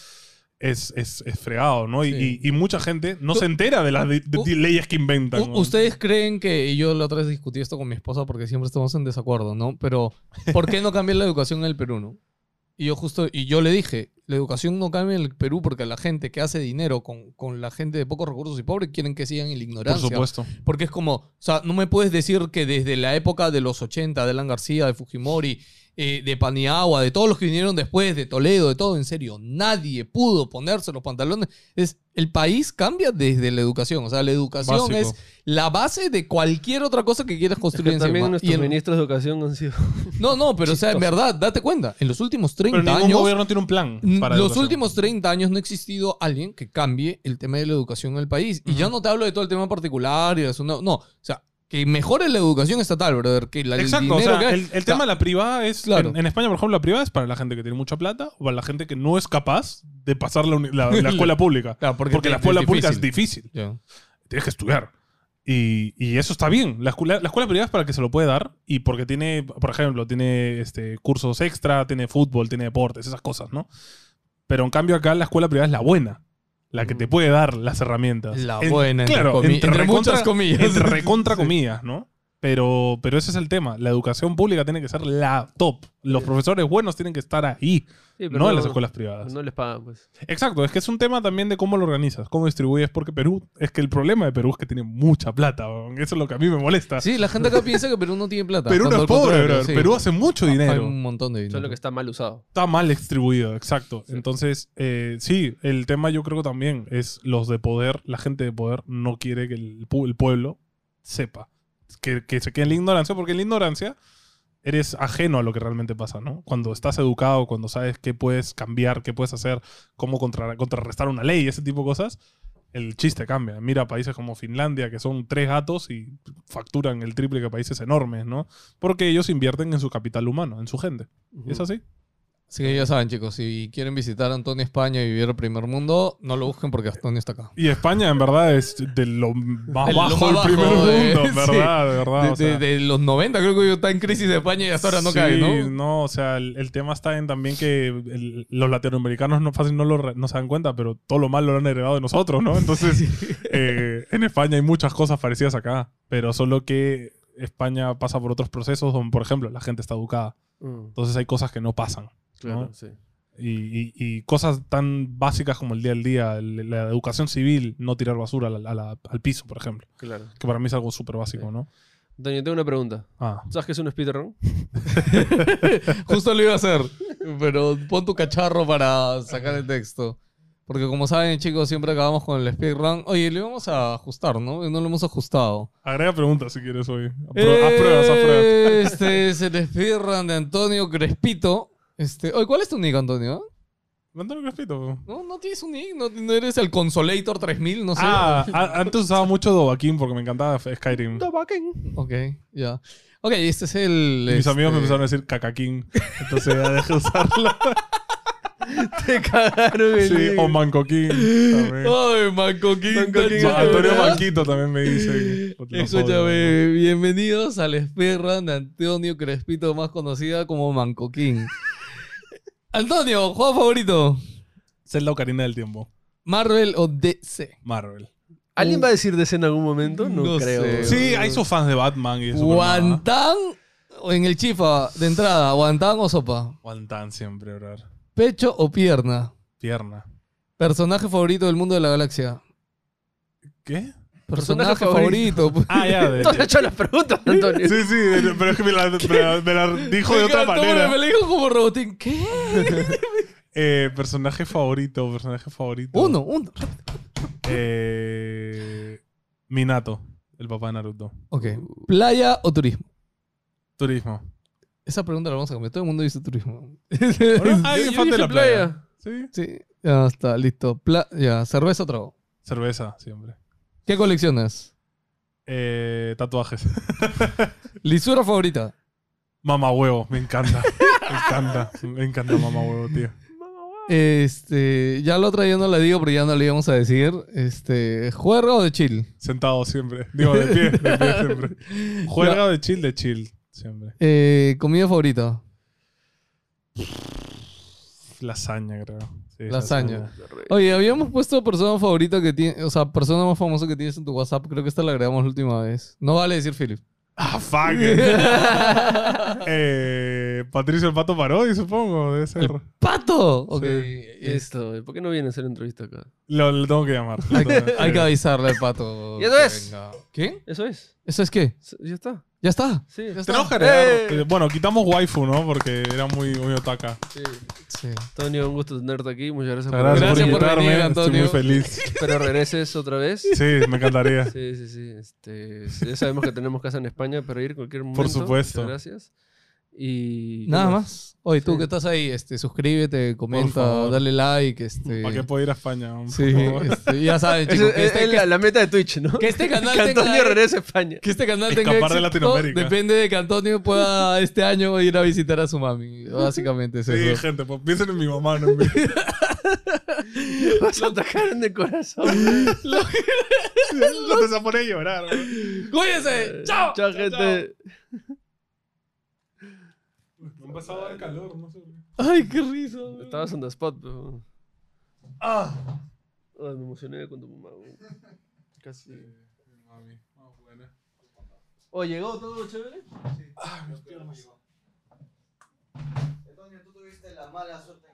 Es, es, es fregado, ¿no? Y- Sí. Y, y mucha gente no se entera de las de- leyes que inventan. ¿Ustedes creen que, y yo la otra vez discutí esto con mi esposa porque siempre estamos en desacuerdo, ¿no? Pero, ¿por qué no cambiar la educación en el Perú, no? Y yo justo, y yo le dije, la educación no cambia en el Perú porque la gente que hace dinero con, con la gente de pocos recursos y pobre quieren que sigan en la Por ignorancia. supuesto. Porque es como, o sea, no me puedes decir que desde la época de los 80, de Alan García, de Fujimori, eh, de Paniagua, de todos los que vinieron después, de Toledo, de todo, en serio, nadie pudo ponerse los pantalones. Es, el país cambia desde la educación. O sea, la educación Básico. es la base de cualquier otra cosa que quieras Es construir que también encima. nuestros Y en- ministros de educación han sido... no, no, pero o sea, en verdad, date cuenta, en los últimos 30 Pero ningún años... gobierno tiene un plan para Los educación. últimos 30 años no ha existido alguien que cambie el tema de la educación en el país. Y ya no te hablo de todo el tema particular y eso, no, no. O sea, que mejore la educación estatal, brother. Que la, el Exacto, o dinero sea, que- el, el tema de la privada es. Claro. En, en España, por ejemplo, la privada es para la gente que tiene mucha plata o para la gente que no es capaz de pasar la, la- la escuela pública. Claro, porque porque te- la escuela es pública es difícil. Tienes que estudiar. Y, y eso está bien. La escuela, la escuela privada es para que se lo puede dar y porque tiene, por ejemplo, tiene este, cursos extra, tiene fútbol, tiene deportes, esas cosas, ¿no? Pero en cambio acá la escuela privada es la buena. La que te puede dar las herramientas. La buena, entre claro, entre, entre recontra- muchas comillas. Entre recontra comillas, ¿no? Pero, pero ese es el tema. La educación pública tiene que ser la top. Los profesores buenos tienen que estar ahí, Sí, pero no en las escuelas privadas. No les pagan, pues. Exacto, es que es un tema también de cómo lo organizas, cómo distribuyes, porque Perú, es que el problema de Perú es que tiene mucha plata, eso es lo que a mí me molesta. Sí, la gente acá piensa que Perú no tiene plata. Perú no es pobre, sí. Perú hace mucho Hay dinero. un montón de dinero. Solo que está mal usado. Está mal distribuido, exacto. Entonces, eh, sí, el tema yo creo que también es los de poder, la gente de poder no quiere que el pueblo sepa, que, que se quede en la ignorancia, porque en la ignorancia eres ajeno a lo que realmente pasa, ¿no? Cuando estás educado, cuando sabes qué puedes cambiar, qué puedes hacer, cómo contra- contrarrestar una ley, ese tipo de cosas, el chiste cambia. Mira países como Finlandia, que son tres gatos y facturan el triple que países enormes, ¿no? Porque ellos invierten en su capital humano, en su gente. ¿Es así? Así que ya saben, chicos, si quieren visitar Antonio España y vivir el primer mundo, no lo busquen porque Antonio está acá. Y España, en verdad, es de lo más De lo bajo del primer eh, mundo, sí. en verdad, de verdad. De, o sea. de- de los 90 creo que está en crisis de España y hasta ahora no Sí, cae, ¿no? no, o sea, el, el tema está en también que el- los latinoamericanos no fácil no, lo, re- no se dan cuenta, pero todo lo malo lo han heredado de nosotros, ¿no? Entonces, eh, en España hay muchas cosas parecidas acá, pero solo que España pasa por otros procesos donde, por ejemplo, la gente está educada. Mm, Entonces hay cosas que no pasan. Claro, ¿no? sí. Y, y- y cosas tan básicas como el día al día, el- la educación civil, no tirar basura a la- a la- al piso, por ejemplo. Claro. Que para mí es algo súper básico, Sí. ¿no? Antonio, tengo una pregunta. Ah. ¿Sabes qué es un speedrun? Justo lo iba a hacer, pero pon tu cacharro para sacar el texto. Porque como saben, chicos, siempre acabamos con el speedrun. Oye, le vamos a ajustar, ¿no? No lo hemos ajustado. Agrega preguntas si quieres hoy. Apro- haz pruebas, haz pruebas. Este es el speedrun de Antonio Crespito. Este, oye, ¿cuál es tu nick, Antonio? Antonio Crespito. No, no tienes un nick, no, no eres el Consolator 3000, no sé. Ah, a- antes usaba mucho Dovahkiin porque me encantaba Skyrim. Ok, ya. Ok, este es el... Y mis amigos me este, empezaron a decir Cacaquín. Entonces ya dejé de usarlo. Te cagaron el sí, nick. o Mancoquín. también. Ay, Manco King. Manco tan King. chévere, Antonio ¿verdad? Manquito también me dice. Escúchame, bienvenidos al speedrun de Antonio Crespito, más conocida como Manco King. Antonio, juego favorito. Zelda Ocarina del Tiempo. Marvel o DC. Marvel. ¿Alguien va a decir de ese en algún momento? No, No creo. sé. Sí, hay sus fans de Batman y. Guantán o en el chifa de entrada, guantán o sopa. Guantán siempre, bro. Pecho o pierna. Pierna. Personaje favorito del mundo de la galaxia. ¿Qué? Personaje, Personaje favorito. Ah, ya. de- hecho las preguntas, Antonio. Sí, sí, pero es que me la, me la- me la dijo de otra manera. Me lo dijo como robotín. ¿Qué? Eh, personaje favorito, personaje favorito. Uno, uno. Eh, Minato, el papá de Naruto. Ok. ¿Playa o turismo? Turismo. Esa pregunta la vamos a cambiar. Todo el mundo dice turismo. Ah, Yo- yo fan de dije la playa. Sí. sí, ya está, listo. Pla- ya, cerveza o trago. Cerveza, siempre. ¿Qué coleccionas? Eh, tatuajes. ¿Lisura favorita? Mamá huevo, me encanta. Me encanta. Me encanta mamá huevo, tío. Este, ya la otra ya no la digo, pero ya no le íbamos a decir. Este, ¿juerga o de chill? Sentado siempre. Digo, de pie, de pie siempre. Juega de chill, de chill. Siempre. Eh, ¿Comida favorita? Lasaña, creo. Sí, Lasaña. Oye, habíamos puesto persona favorita que tiene, o sea, persona más famosa que tienes en tu WhatsApp. Creo que esta la agregamos la última vez. No vale decir Philip. Ah, fuck. eh, Patricio el Pato Parodi, supongo. Debe ser. ¡Pato! Ok. Sí. es- Esto, ¿por qué no viene a hacer entrevista acá? Lo, lo tengo que llamar. hay, hay que avisarle al pato. Y eso es. venga. ¿Qué? Eso es. ¿Eso es qué? Ya está. ¿Ya está? Sí. Ya Tenemos que está. agregar. ¡Eh! eh, Bueno, quitamos waifu, ¿no? Porque era muy, muy otaka. Sí. Sí. Antonio, un gusto tenerte aquí. Muchas gracias, Gracias, Gracias por por invitarme. venir, Estoy Antonio. muy feliz. Espero regreses otra vez. Sí, me encantaría. Sí, sí, sí. Este, ya sabemos que tenemos casa en España para ir en cualquier momento. supuesto. Muchas gracias. Y. ¿qué Nada más. Oye, tú Sí. que estás ahí, este, suscríbete, comenta, dale like, este. ¿Para qué puedo ir a España? Por Sí, favor. este, ya saben, chicos, que es, este, es la, la meta de Twitch, ¿no? que este canal Que tenga Antonio regrese a España. que este canal tenga Escapar de éxito Latinoamérica. depende de que Antonio pueda este año ir a visitar a su mami. Básicamente es Sí, eso. gente, pues piensen en mi mamá, no en mí. Vas a atacar en el corazón. no te se pone a llorar. güey. ¡Cuídense! ¡Chao! Chao, gente. Me ha empezado a dar calor, no sé. ¡Ay, qué risa! güey. Estabas on the spot, pero. Ah. Ay, me emocioné con tu mamá. güey. Casi. Mami, ah, buena. Oh, ¿llegó todo chévere? Ah, mis piernas. Antonio, tú tuviste la mala suerte